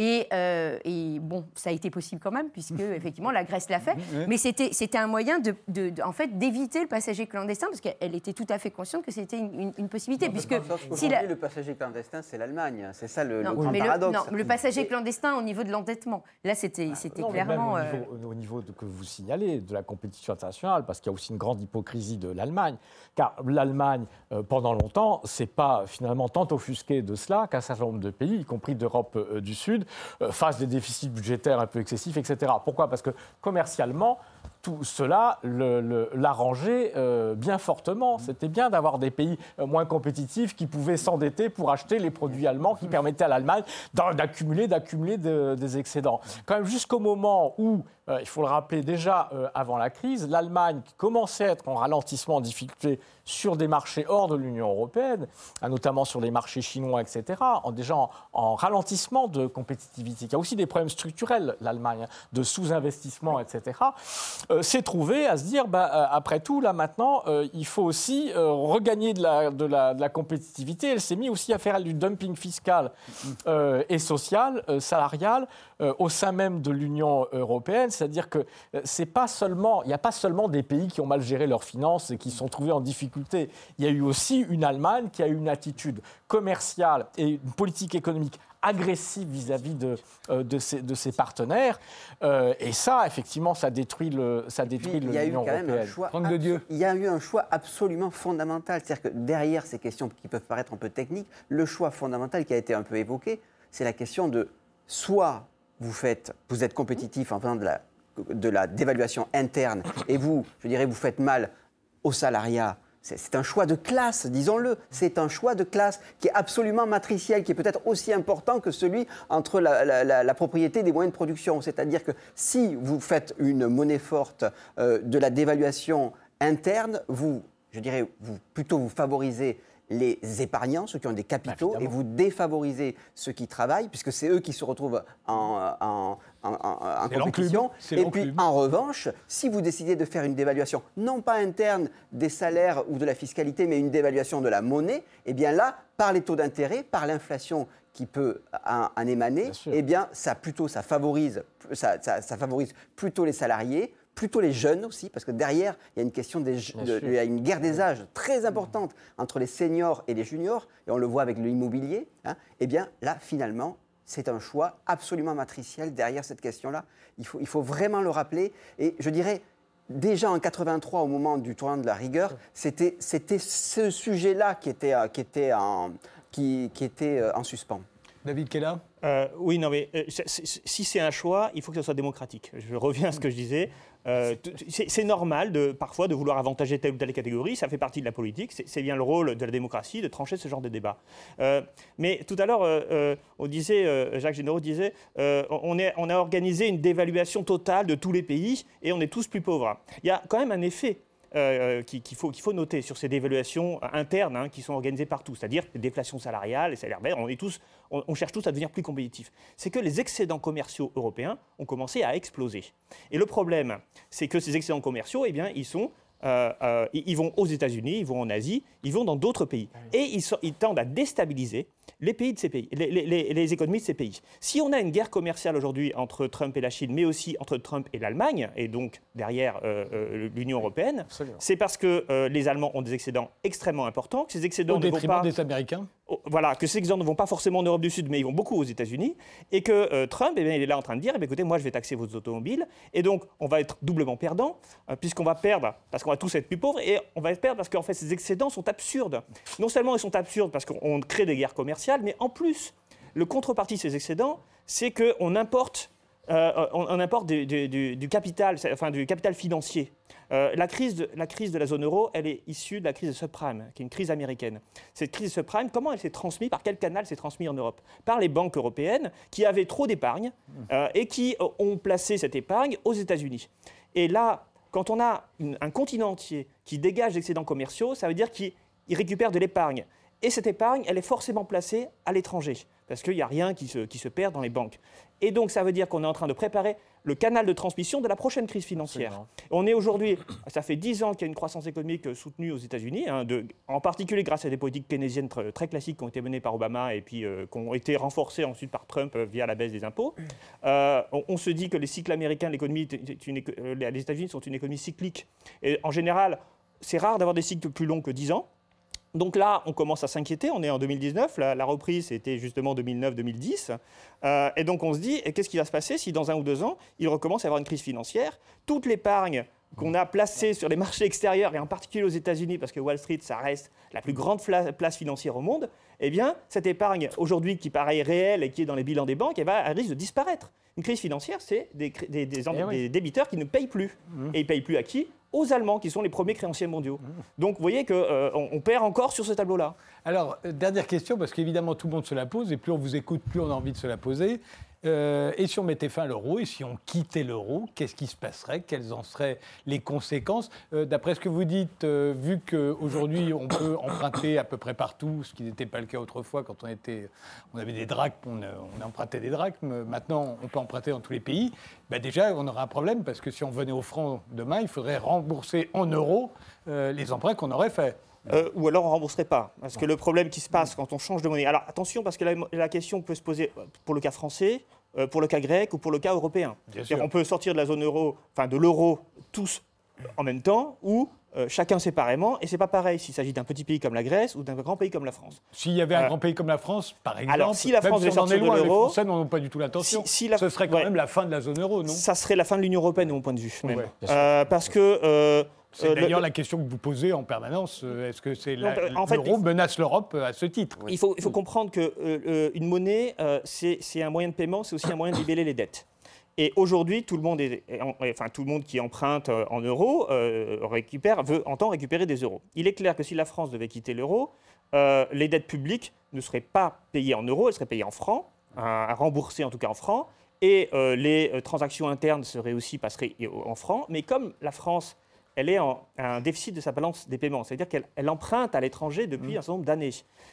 Euh, et, bon, ça a été possible quand même, puisque effectivement la Grèce l'a fait. Mais c'était un moyen de, en fait, d'éviter le passager clandestin, parce qu'elle était tout à fait consciente que c'était une, possibilité. puisque si le passager clandestin, c'est l'Allemagne. C'est ça le, grand paradoxe. non, le passager clandestin au niveau de l'endettement. Là, c'était ah, clairement. Euh, au, niveau, de, que vous signalez de la compétition internationale, parce qu'il y a aussi une grande hypocrisie de l'Allemagne. Car l'Allemagne, euh, pendant longtemps, c'est pas finalement tant offusqué de cela qu'un certain nombre de pays, y compris d'Europe du Sud, euh, face des déficits budgétaires un peu excessifs, etc. Pourquoi? Parce que commercialement, tout cela l'arrangeait euh, bien fortement. C'était bien d'avoir des pays euh, moins compétitifs qui pouvaient s'endetter pour acheter les produits allemands qui permettaient à l'Allemagne d'accumuler, d'accumuler des excédents. Quand même jusqu'au moment où, il faut le rappeler déjà avant la crise, l'Allemagne qui commençait à être en ralentissement, en difficulté sur des marchés hors de l'Union européenne, hein, notamment sur les marchés chinois, etc., en, déjà en, ralentissement de compétitivité. Y a aussi des problèmes structurels, l'Allemagne, de sous-investissement, etc., euh, s'est trouvé à se dire, bah, euh, après tout, là maintenant, euh, il faut aussi regagner de la, compétitivité. Elle s'est mise aussi à faire du dumping fiscal et social, salarial, au sein même de l'Union européenne. C'est-à-dire que c'est pas seulement, il n'y a pas seulement des pays qui ont mal géré leurs finances et qui sont trouvés en difficulté il y a eu aussi une Allemagne qui a eu une attitude commerciale et une politique économique agressive vis-à-vis de, euh, de, ses, de, ses, partenaires. Euh, et ça, effectivement, ça détruit le, ça détruit l'Union européenne. de Dieu. Il y a eu un choix absolument fondamental. C'est-à-dire que derrière ces questions qui peuvent paraître un peu techniques, le choix fondamental qui a été un peu évoqué, c'est la question de soit vous, faites, vous êtes compétitif en faisant de la, de la dévaluation interne et vous, je dirais, vous faites mal au salariat c'est un choix de classe, disons-le. C'est un choix de classe qui est absolument matriciel, qui est peut-être aussi important que celui entre la, propriété des moyens de production. C'est-à-dire que si vous faites une monnaie forte euh, de la dévaluation interne, vous, je dirais, vous, plutôt vous favorisez les épargnants, ceux qui ont des capitaux, Bah, et vous défavorisez ceux qui travaillent, puisque c'est eux qui se retrouvent en, en- en- en- compétition. Et puis, en revanche, si vous décidez de faire une dévaluation, non pas interne des salaires ou de la fiscalité, mais une dévaluation de la monnaie, eh bien là, par les taux d'intérêt, par l'inflation qui peut en, en émaner, Bien eh bien ça plutôt ça favorise, ça, ça- ça favorise plutôt les salariés, plutôt les jeunes aussi, parce que derrière il y a une question des, de- il y a une guerre des âges très importante entre les seniors et les juniors, et on le voit avec l'immobilier. hein. eh bien là finalement c'est un choix absolument matriciel derrière cette question-là. Il faut, il faut vraiment le rappeler. Et je dirais, déjà en 83, au moment du tournant de la rigueur, c'était c'était ce sujet-là qui était, euh, qui était, en, qui, qui était euh, en suspens. David Kella Euh, oui, non, mais euh, si c'est un choix, il faut que ce soit démocratique. Je reviens à ce que je disais. Euh, c'est normal de, parfois de vouloir avantager telle ou telle catégorie, ça fait partie de la politique, c'est bien le rôle de la démocratie de trancher ce genre de débat. Euh, mais tout à l'heure, euh, on disait, Jacques Généraux disait, on, on a organisé une dévaluation totale de tous les pays et on est tous plus pauvres. Il y a quand même un effet euh, qu'il faut, noter sur ces dévaluations internes hein, qui sont organisées partout, c'est-à-dire les déflations salariales, les salaires verts, on, est tous, on, cherche tous à devenir plus compétitifs. C'est que les excédents commerciaux européens ont commencé à exploser. Et le problème, c'est que ces excédents commerciaux, eh bien, ils euh, euh, ils vont aux États-Unis, ils vont en Asie, ils vont dans d'autres pays. Et ils, sont- ils tendent à déstabiliser les pays de ces pays, les, les- les- les économies de ces pays. Si on a une guerre commerciale aujourd'hui entre Trump et la Chine, mais aussi entre Trump et l'Allemagne, et donc derrière euh, euh, l'Union européenne, c'est parce que euh, les Allemands ont des excédents extrêmement importants, que ces excédents Au ne vont pas des Américains voilà, que ces exemples ne vont pas forcément en Europe du Sud, mais ils vont beaucoup aux États-Unis, et que euh, Trump, eh bien, il est là en train de dire, eh bien, écoutez, moi, je vais taxer vos automobiles, et donc on va être doublement perdant, euh, puisqu'on va perdre parce qu'on va tous être plus pauvres, et on va perdre parce qu'en fait, ces excédents sont absurdes. Non seulement ils sont absurdes parce qu'on crée des guerres commerciales, mais en plus, le contrepartie de ces excédents, c'est qu'on importe euh, on, importe du, du- capital, enfin du capital financier. Euh, la, crise de, la crise de la zone euro, elle est issue de la crise des subprimes, qui est une crise américaine. Cette crise des subprimes, comment elle s'est transmise, par quel canal s'est transmise en Europe? Par les banques européennes qui avaient trop d'épargne euh, et qui euh, ont placé cette épargne aux États-Unis. Et là, quand on a un continent entier qui dégage d'excédents commerciaux, ça veut dire qu'il il récupère de l'épargne. Et cette épargne, elle est forcément placée à l'étranger, parce qu'il n'y a rien qui se, qui se perd dans les banques. Et donc, ça veut dire qu'on est en train de préparer le canal de transmission de la prochaine crise financière. Absolument. On est aujourd'hui, ça fait 10 ans qu'il y a une croissance économique soutenue aux États-Unis, hein, en particulier grâce à des politiques keynésiennes très, très classiques qui ont été menées par Obama et puis euh, qui ont été renforcées ensuite par Trump euh, via la baisse des impôts. Euh, on, on se dit que les cycles américains, l'économie, les États-Unis sont une économie cyclique. Et en général, c'est rare d'avoir des cycles plus longs que 10 ans. Donc là, on commence à s'inquiéter. On est en 2019. La, la reprise, c'était justement 2009-2010. Euh, et donc, on se dit, qu'est-ce qui va se passer si dans un ou deux ans, il recommence à y avoir une crise financière? Toute l'épargne qu'on a placée sur les marchés extérieurs, et en particulier aux États-Unis, parce que Wall Street, ça reste la plus grande place financière au monde, eh bien, cette épargne, aujourd'hui, qui paraît réelle et qui est dans les bilans des banques, elle, va, elle risque de disparaître. Une crise financière, c'est des, cré- des- des- Eh oui. des débiteurs qui ne payent plus. Et ils payent plus à qui? Aux Allemands, qui sont les premiers créanciers mondiaux. Donc, vous voyez qu'on on perd encore sur ce tableau-là. Alors, euh, dernière question, parce qu'évidemment, tout le monde se la pose, et plus on vous écoute, plus on a envie de se la poser. Euh, et si on mettait fin à l'euro, et si on quittait l'euro, qu'est-ce qui se passerait? Quelles en seraient les conséquences? Euh, D'après ce que vous dites, euh, vu qu'aujourd'hui, on peut emprunter à peu près partout, ce qui n'était pas le cas autrefois quand on, avait des drachmes, on, empruntait des drachmes, maintenant on peut emprunter dans tous les pays, bah déjà, on aurait un problème, parce que si on venait au franc demain, il faudrait rembourser en euros les emprunts qu'on aurait faits. Euh, ou alors on ne rembourserait pas. Parce que le problème qui se passe quand on change de monnaie. Alors attention, parce que la, la question peut se poser pour le cas français, euh, pour le cas grec ou pour le cas européen. On peut sortir de la zone euro, enfin de l'euro, tous en même temps, ou euh, chacun séparément. Et c'est pas pareil s'il s'agit d'un petit pays comme la Grèce ou d'un grand pays comme la France. S'il y avait un Euh, grand pays comme la France, par exemple, alors, si la même France si devait on en est de loin, les l'euro, Français n'en ont pas du tout l'intention. si- si la- Ce serait quand ouais. même la fin de la zone euro, non? Ça serait la fin de l'Union européenne, de mon point de vue. même. Ouais. Sûr. Euh, parce que. Euh, C'est euh, d'ailleurs le- la question que vous posez en permanence. euh, Est-ce que c'est fait, l'euro il- menace l'Europe euh, à ce titre Il faut, il faut comprendre qu'une une monnaie, euh, c'est un moyen de paiement, c'est aussi un moyen de libeller les dettes. Et aujourd'hui, tout le monde, est, enfin tout le monde qui emprunte euh, en euros euh, récupère, veut, entend récupérer des euros. Il est clair que si la France devait quitter l'euro, euh, les dettes publiques ne seraient pas payées en euros, elles seraient payées en francs, à, rembourser en tout cas en francs, et euh, les euh, transactions internes seraient aussi passeraient en francs. Mais comme la France elle est en un déficit de sa balance des paiements. C'est-à-dire qu'elle emprunte à l'étranger depuis mmh. un certain nombre d'années.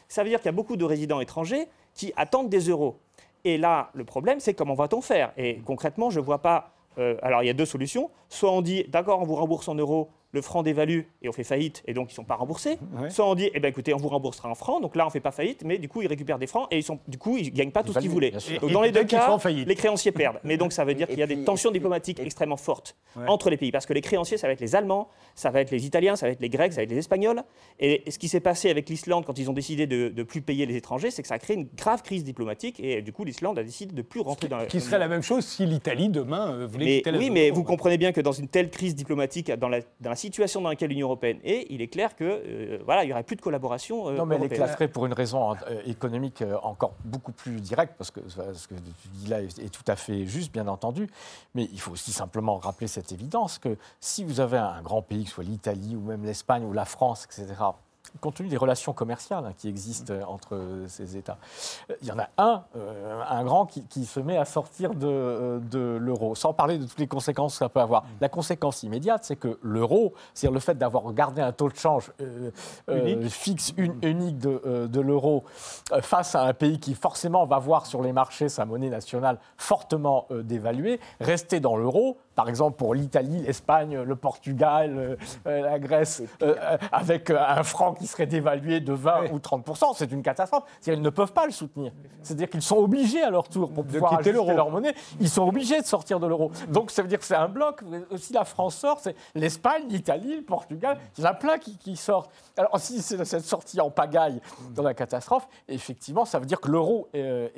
Ça veut dire qu'il y a beaucoup de résidents étrangers qui attendent des euros. Et là, le problème, c'est comment va-t-on faire? Et concrètement, je ne vois pas. Euh, alors, il y a deux solutions. Soit on dit, d'accord, on vous rembourse en euros, le franc dévalue et on fait faillite et donc ils ne sont pas remboursés. Soit on dit, eh ben, écoutez, on vous remboursera en francs, donc là on ne fait pas faillite, mais du coup ils récupèrent des francs et ils sont, du coup ils ne gagnent pas tout ce qu'ils voulaient. Donc dans les deux cas, les créanciers perdent. Mais donc ça veut dire qu'il y a des tensions diplomatiques extrêmement fortes entre les pays parce que les créanciers ça va être les Allemands, ça va être les Italiens, ça va être les Grecs, ça va être les Espagnols. Et ce qui s'est passé avec l'Islande quand ils ont décidé de ne plus payer les étrangers, c'est que ça a créé une grave crise diplomatique et du coup l'Islande a décidé de ne plus rentrer dans la. Qui serait la même chose si l'Italie demain euh, voulait la Oui, mais vous comprenez bien que dans une telle crise diplomatique, dans la, dans la situation dans laquelle européenne. Et il est clair que euh, voilà, il n'y aurait plus de collaboration. Euh, non, mais elle éclaterait pour une raison euh, économique encore beaucoup plus directe, parce que ce que tu dis là est, tout à fait juste, bien entendu. Mais il faut aussi simplement rappeler cette évidence que si vous avez un grand pays, que ce soit l'Italie ou même l'Espagne ou la France, etc., compte tenu des relations commerciales hein, qui existent euh, entre euh, ces États. Euh, il y en a un, un grand, qui, se met à sortir de, de l'euro, sans parler de toutes les conséquences que ça peut avoir. La conséquence immédiate, c'est que l'euro, c'est-à-dire le fait d'avoir gardé un taux de change fixe, unique de, de l'euro, face à un pays qui forcément va voir sur les marchés sa monnaie nationale fortement dévaluée, rester dans l'euro, par exemple pour l'Italie, l'Espagne, le Portugal, la Grèce, avec un franc qui serait dévalué de 20 ou 30% c'est une catastrophe. Ils ne peuvent pas le soutenir. C'est-à-dire qu'ils sont obligés à leur tour, pour pouvoir quitter leur monnaie, ils sont obligés de sortir de l'euro. Donc ça veut dire que c'est un bloc. Aussi la France sort, c'est l'Espagne, l'Italie, le Portugal. Il y en a plein qui, sortent. Alors si c'est cette sortie en pagaille dans la catastrophe, effectivement, ça veut dire que l'euro est,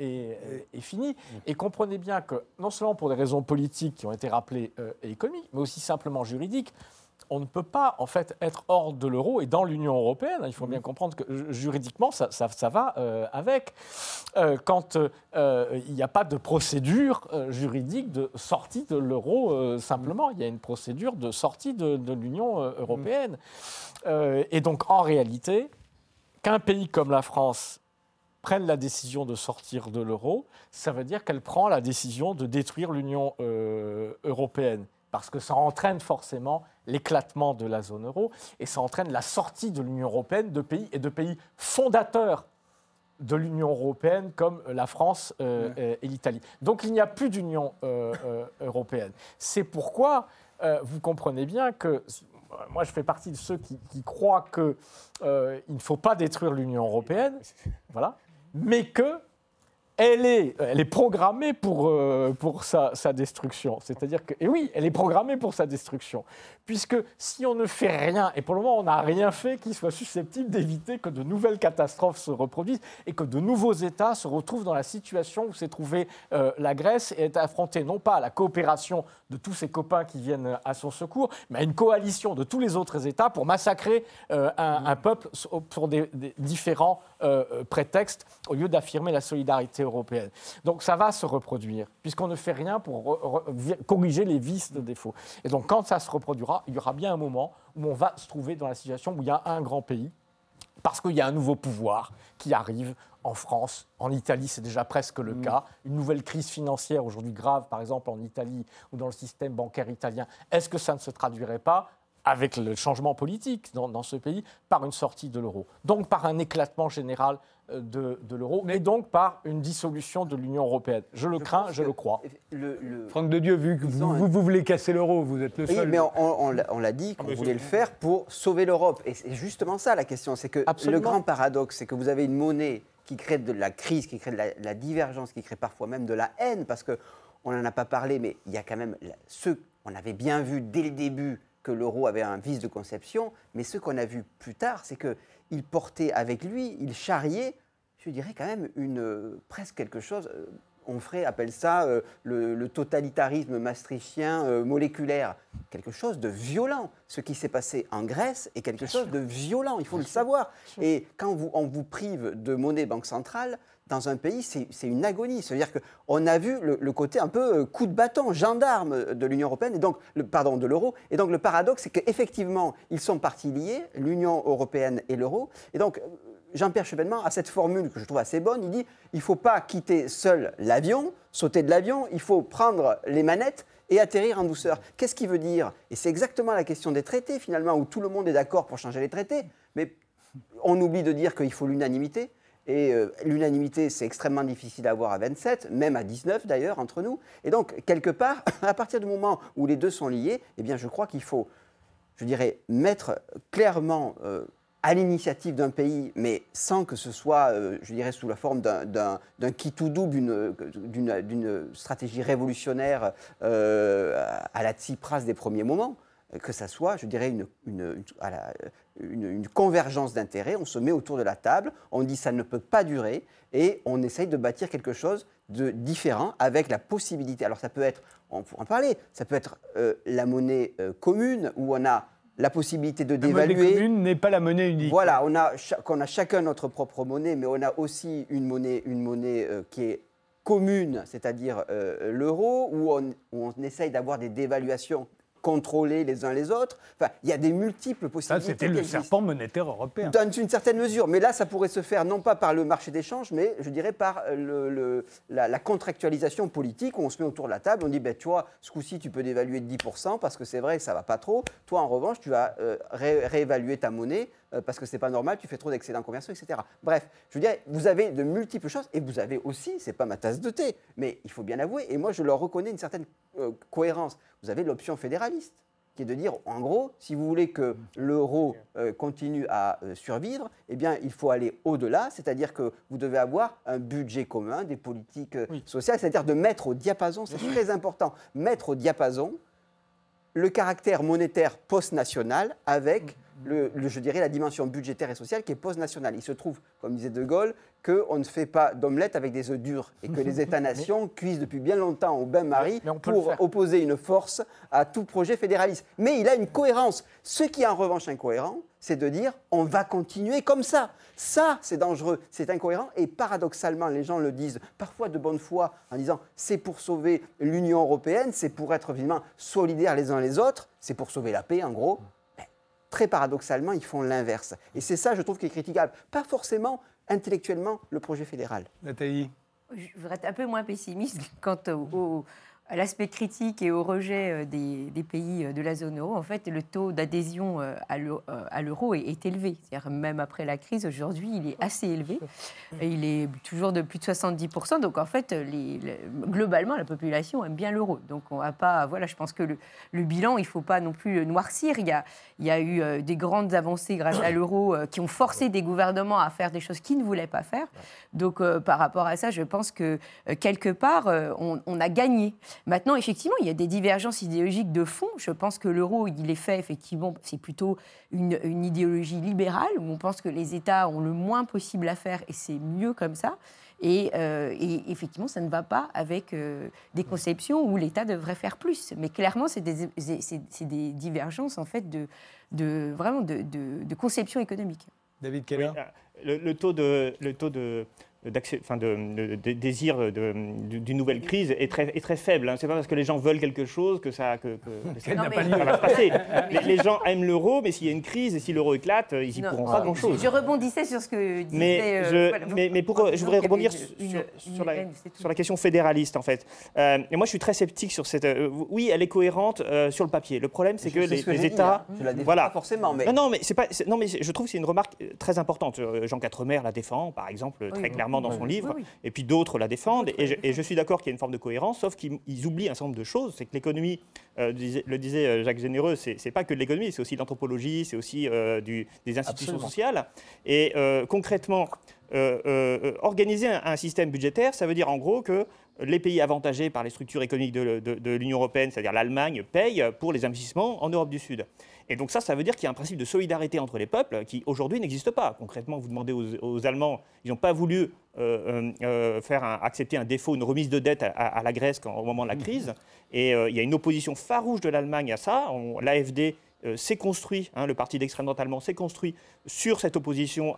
est, fini. Et comprenez bien que non seulement pour des raisons politiques qui ont été rappelées euh, et économiques, mais aussi simplement juridiques, on ne peut pas en fait être hors de l'euro et dans l'Union européenne. Il faut bien comprendre que juridiquement, ça, va euh, avec. Euh, quand euh, il n'y a pas de procédure juridique de sortie de l'euro simplement, il y a une procédure de sortie de, de l'Union européenne. et donc en réalité, qu'un pays comme la France prenne la décision de sortir de l'euro, ça veut dire qu'elle prend la décision de détruire l'Union européenne parce que ça entraîne forcément l'éclatement de la zone euro et ça entraîne la sortie de l'Union européenne de pays et de pays fondateurs de l'Union européenne comme la France euh, et l'Italie. Donc il n'y a plus d'Union euh, euh, européenne. C'est pourquoi vous comprenez bien que moi je fais partie de ceux qui, qui croient qu'il ne faut pas détruire l'Union européenne, voilà, mais que elle est, elle est programmée pour, euh, pour sa, destruction. C'est-à-dire que, et oui, elle est programmée pour sa destruction. Puisque si on ne fait rien, et pour le moment on n'a rien fait qui soit susceptible d'éviter que de nouvelles catastrophes se reproduisent et que de nouveaux États se retrouvent dans la situation où s'est trouvée euh, la Grèce et est affrontée non pas à la coopération de tous ses copains qui viennent à son secours, mais à une coalition de tous les autres États pour massacrer euh, un, peuple pour différents prétextes au lieu d'affirmer la solidarité européenne. Donc ça va se reproduire, puisqu'on ne fait rien pour corriger les vices de défaut. Et donc quand ça se reproduira, il y aura bien un moment où on va se trouver dans la situation où il y a un grand pays, parce qu'il y a un nouveau pouvoir qui arrive en France, en Italie, c'est déjà presque le mm. cas. Une nouvelle crise financière aujourd'hui grave, par exemple en Italie ou dans le système bancaire italien. Est-ce que ça ne se traduirait pas avec le changement politique dans, ce pays, par une sortie de l'euro? Donc par un éclatement général de, l'euro, mais donc par une dissolution de l'Union européenne. Je le crains, je le crois. Franck de Dieu, vu que vous, vous, voulez casser l'euro, vous êtes le seul. Oui, mais on, l'a dit qu'on voulait le faire pour sauver l'Europe. Et c'est justement ça la question. C'est que le grand paradoxe, c'est que vous avez une monnaie qui crée de la crise, qui crée de la, divergence, qui crée parfois même de la haine, parce qu'on n'en a pas parlé, mais il y a quand même ceux, on avait bien vu dès le début que l'euro avait un vice de conception, mais ce qu'on a vu plus tard, c'est qu'il portait avec lui, il charriait, je dirais quand même, une, euh, presque quelque chose, euh, on ferait, appelle ça euh, le, totalitarisme maastrichtien moléculaire, quelque chose de violent. Ce qui s'est passé en Grèce est quelque chose de violent, il faut le savoir. Et quand vous, on vous prive de monnaie banque centrale, dans un pays, c'est une agonie. C'est-à-dire qu'on a vu le, côté un peu euh, coup de bâton, gendarme de l'Union européenne, et donc, le, pardon, de l'euro. Et donc le paradoxe, c'est qu'effectivement, ils sont partis liés, l'Union européenne et l'euro. Et donc, Jean-Pierre Chevènement a cette formule que je trouve assez bonne. Il dit il ne faut pas quitter seul l'avion, sauter de l'avion, il faut prendre les manettes et atterrir en douceur. Qu'est-ce qui veut dire? Et c'est exactement la question des traités, finalement, où tout le monde est d'accord pour changer les traités, mais on oublie de dire qu'il faut l'unanimité. Et euh, l'unanimité, c'est extrêmement difficile à avoir à 27, même à 19 d'ailleurs, entre nous. Et donc, quelque part, à partir du moment où les deux sont liés, eh bien, je crois qu'il faut, je dirais, mettre clairement euh, à l'initiative d'un pays, mais sans que ce soit, euh, je dirais, sous la forme d'un qui tout double d'une stratégie révolutionnaire à la Tsipras des premiers moments que ça soit, je dirais, une, une, une, convergence d'intérêts. On se met autour de la table, on dit ça ne peut pas durer et on essaye de bâtir quelque chose de différent avec la possibilité. Alors ça peut être, on pourra en parler, ça peut être euh, la monnaie euh, commune où on a la possibilité de dévaluer. La monnaie commune n'est pas la monnaie unique. Voilà, on a, on a chacun notre propre monnaie, mais on a aussi une monnaie, une monnaie euh, qui est commune, c'est-à-dire l'euro, où on, où on essaye d'avoir des dévaluations contrôler les uns les autres. Enfin, il y a des multiples possibilités. Ça, c'était le serpent monétaire européen. Dans une certaine mesure. Mais là, ça pourrait se faire non pas par le marché d'échange, mais je dirais par le, la, contractualisation politique où on se met autour de la table, on dit, ben, tu vois, ce coup-ci, tu peux dévaluer de 10% parce que c'est vrai, ça va pas trop. Toi, en revanche, tu vas euh, réévaluer ta monnaie parce que c'est pas normal, tu fais trop d'excédents commerciaux, etc. Bref, je veux dire, vous avez de multiples choses et vous avez aussi, c'est pas ma tasse de thé, mais il faut bien avouer, et moi je leur reconnais une certaine euh, cohérence. Vous avez l'option fédéraliste qui est de dire, en gros, si vous voulez que l'euro euh, continue à survivre, eh bien, il faut aller au-delà, c'est-à-dire que vous devez avoir un budget commun, des politiques sociales, c'est-à-dire de mettre au diapason, c'est très important, mettre au diapason le caractère monétaire post-national avec le, je dirais, la dimension budgétaire et sociale qui est post-nationale. Il se trouve, comme disait De Gaulle, qu'on ne fait pas d'omelette avec des œufs durs et que les États-nations cuisent depuis bien longtemps au bain-marie pour opposer une force à tout projet fédéraliste. Mais il a une cohérence. Ce qui est en revanche incohérent, c'est de dire on va continuer comme ça. Ça, c'est dangereux, c'est incohérent et paradoxalement, les gens le disent parfois de bonne foi en disant c'est pour sauver l'Union européenne, c'est pour être évidemment solidaires les uns les autres, c'est pour sauver la paix en gros très paradoxalement, ils font l'inverse. Et c'est ça, je trouve, qui est critiquable. Pas forcément intellectuellement le projet fédéral. Nathalie? Je voudrais être un peu moins pessimiste quant au, à l'aspect critique et au rejet euh, des, pays euh, de la zone euro, en fait, le taux d'adhésion euh, à l'euro est, élevé. C'est-à-dire même après la crise, aujourd'hui, il est assez élevé. il est toujours de plus de 70%. Donc, en fait, les, globalement, la population aime bien l'euro. Donc, on va pas... Voilà, je pense que le, bilan, il ne faut pas non plus noircir. Il y a, il y a eu des grandes avancées grâce à l'euro qui ont forcé des gouvernements à faire des choses qu'ils ne voulaient pas faire. Donc, par rapport à ça, je pense que, quelque part, on, on a gagné. Maintenant, effectivement, il y a des divergences idéologiques de fond. Je pense que l'euro, il est fait, effectivement, c'est plutôt une, idéologie libérale, où on pense que les États ont le moins possible à faire, et c'est mieux comme ça. Et, euh, effectivement, ça ne va pas avec euh, des conceptions où l'État devrait faire plus. Mais clairement, c'est des, des, divergences, en fait, de, de vraiment de, de, conception économique. David Keller le, le, taux de, le taux de enfin de, désir d'une nouvelle crise est très, est très faible. Hein. C'est pas parce que les gens veulent quelque chose que ça, que, ça, va se passer. les, gens aiment l'euro, mais s'il y a une crise et si l'euro éclate, ils n'y pourront pas grand-chose. Je rebondissais sur ce que disait... Mais, euh, je, mais, pour, je voudrais rebondir sur, sur, la, sur, la, question fédéraliste, en fait. Euh, et moi, je suis très sceptique sur cette... Euh, oui, elle est cohérente sur le papier. Le problème, c'est que les, États... Hein. Je la défends voilà. pas forcément, mais... Non, non, mais, pas, non, mais je trouve que c'est une remarque très importante. Jean Quatremer la défend, par exemple, très clairement dans son livre, et puis d'autres la défendent. Et je, suis d'accord qu'il y a une forme de cohérence, sauf qu'ils oublient un certain nombre de choses. C'est que l'économie, euh, le disait euh, Jacques Généreux, c'est pas que de l'économie, c'est aussi de l'anthropologie, c'est aussi euh, du, des institutions sociales. Et concrètement, organiser un, système budgétaire, ça veut dire en gros que les pays avantagés par les structures économiques de, de l'Union européenne, c'est-à-dire l'Allemagne, payent pour les investissements en Europe du Sud. Et donc ça, ça veut dire qu'il y a un principe de solidarité entre les peuples qui aujourd'hui n'existe pas. Concrètement, vous demandez aux, Allemands, ils n'ont pas voulu euh, euh, euh, faire accepter un défaut, une remise de dette à, la Grèce au moment de la crise. Et il y a une opposition farouche de l'Allemagne à ça. L'AFD s'est construit, hein, le parti d'extrême droite allemand s'est construit sur cette opposition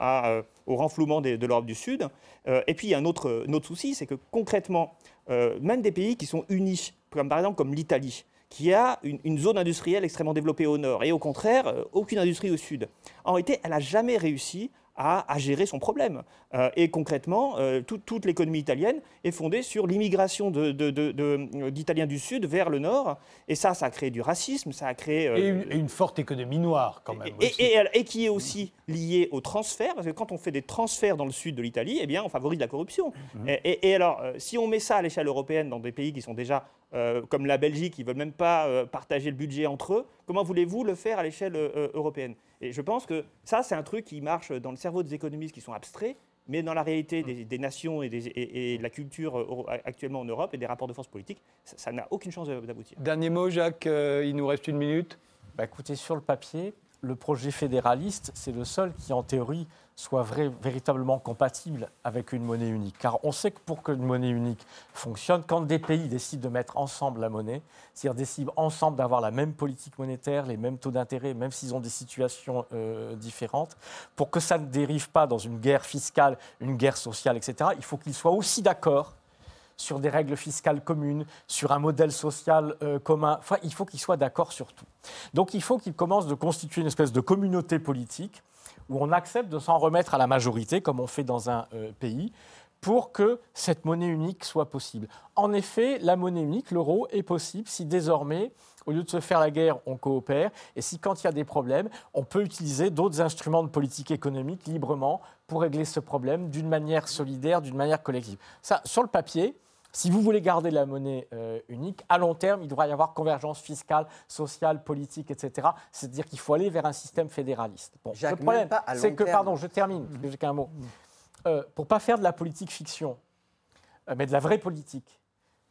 au renflouement de, l'Europe du Sud. et puis il y a un autre, souci, c'est que concrètement, même des pays qui sont unis, comme par exemple comme l'Italie, qui a une, zone industrielle extrêmement développée au nord et au contraire, euh, aucune industrie au sud. En réalité, elle n'a jamais réussi à, gérer son problème. Euh, et concrètement, euh, toute l'économie italienne est fondée sur l'immigration d'Italiens du Sud vers le Nord. Et ça, ça a créé du racisme, ça a créé... Euh, et, une, forte économie noire, quand même. Et, qui est aussi liée au transfert, parce que quand on fait des transferts dans le sud de l'Italie, eh bien, on favorise la corruption. Mmh. Et, alors, si on met ça à l'échelle européenne dans des pays qui sont déjà comme la Belgique, qui ne veulent même pas partager le budget entre eux, comment voulez-vous le faire à l'échelle européenne? Et je pense que ça, c'est un truc qui marche dans le cerveau des économistes qui sont abstraits, mais dans la réalité des, nations et, de la culture actuellement en Europe et des rapports de force politiques, ça n'a aucune chance d'aboutir. Dernier mot, Jacques, euh, il nous reste une minute. Bah, écoutez, sur le papier, le projet fédéraliste, c'est le seul qui, en théorie, soit vrai, véritablement compatible avec une monnaie unique. Car on sait que pour qu'une monnaie unique fonctionne, quand des pays décident de mettre ensemble la monnaie, c'est-à-dire décident ensemble d'avoir la même politique monétaire, les mêmes taux d'intérêt, même s'ils ont des situations euh, différentes, pour que ça ne dérive pas dans une guerre fiscale, une guerre sociale, etc., il faut qu'ils soient aussi d'accord sur des règles fiscales communes, sur un modèle social euh, commun. Enfin, il faut qu'ils soient d'accord sur tout. Donc il faut qu'ils commencent de constituer une espèce de communauté politique où on accepte de s'en remettre à la majorité, comme on fait dans un euh, pays, pour que cette monnaie unique soit possible. En effet, la monnaie unique, l'euro, est possible si désormais, au lieu de se faire la guerre, on coopère, et si quand il y a des problèmes, on peut utiliser d'autres instruments de politique économique librement pour régler ce problème d'une manière solidaire, d'une manière collective. Ça, sur le papier, si vous voulez garder la monnaie euh, unique, à long terme, il devra y avoir convergence fiscale, sociale, politique, etc. C'est-à-dire qu'il faut aller vers un système fédéraliste. le problème, c'est que, pardon, je termine, que j'ai qu'un mot. Euh, pour ne pas faire de la politique fiction, euh, mais de la vraie politique,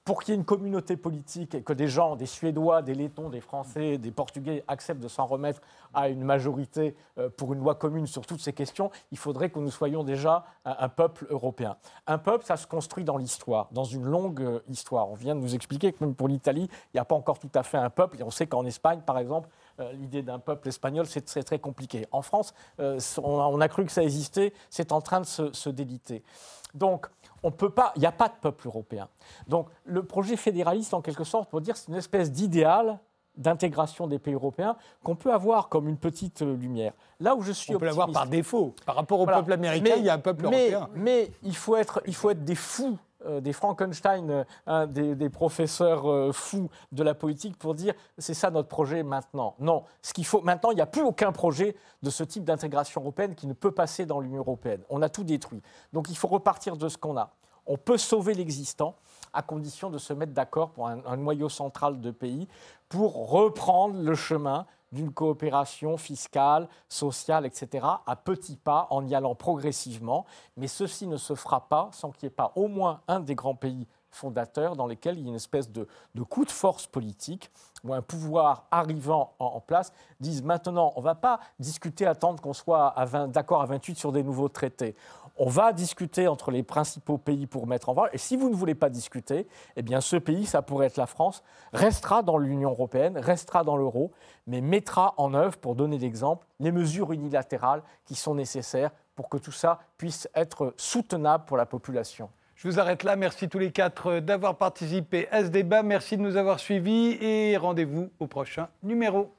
pour qu'il y ait une communauté politique et que des gens, des Suédois, des Lettons, des Français, des Portugais acceptent de s'en remettre à une majorité euh, pour une loi commune sur toutes ces questions, il faudrait que nous soyons déjà un, peuple européen. Un peuple, ça se construit dans l'histoire, dans une longue euh, histoire. On vient de nous expliquer que même pour l'Italie, il n'y a pas encore tout à fait un peuple. Et on sait qu'en Espagne, par exemple, euh, l'idée d'un peuple espagnol, c'est très, très compliqué. En France, on, a, cru que ça existait, c'est en train de se, se déliter. Donc, on peut pas, il n'y a pas de peuple européen. Donc le projet fédéraliste, en quelque sorte, pour dire, c'est une espèce d'idéal d'intégration des pays européens qu'on peut avoir comme une petite euh, lumière. Là où je suis on peut l'avoir par défaut. Par rapport au peuple américain, il y a un peuple européen. Mais il faut être, il faut être des fous des Frankenstein, euh, des, professeurs euh, fous de la politique pour dire c'est ça notre projet maintenant. Non, ce qu'il faut maintenant, il n'y a plus aucun projet de ce type d'intégration européenne qui ne peut passer dans l'Union européenne. On a tout détruit. Donc il faut repartir de ce qu'on a. On peut sauver l'existant à condition de se mettre d'accord pour un, noyau central de pays pour reprendre le chemin d'une coopération fiscale, sociale, etc., à petits pas, en y allant progressivement. Mais ceci ne se fera pas sans qu'il n'y ait pas au moins un des grands pays fondateurs dans lesquels il y a une espèce de, coup de force politique où un pouvoir arrivant en, place dise maintenant, on ne va pas discuter, attendre qu'on soit d'accord à 28 sur des nouveaux traités. On va discuter entre les principaux pays pour mettre en valeur. Et si vous ne voulez pas discuter, eh bien ce pays, ça pourrait être la France, restera dans l'Union européenne, restera dans l'euro, mais mettra en œuvre, pour donner l'exemple, les mesures unilatérales qui sont nécessaires pour que tout ça puisse être soutenable pour la population. Je vous arrête là. Merci tous les quatre d'avoir participé à ce débat. Merci de nous avoir suivis et rendez-vous au prochain numéro.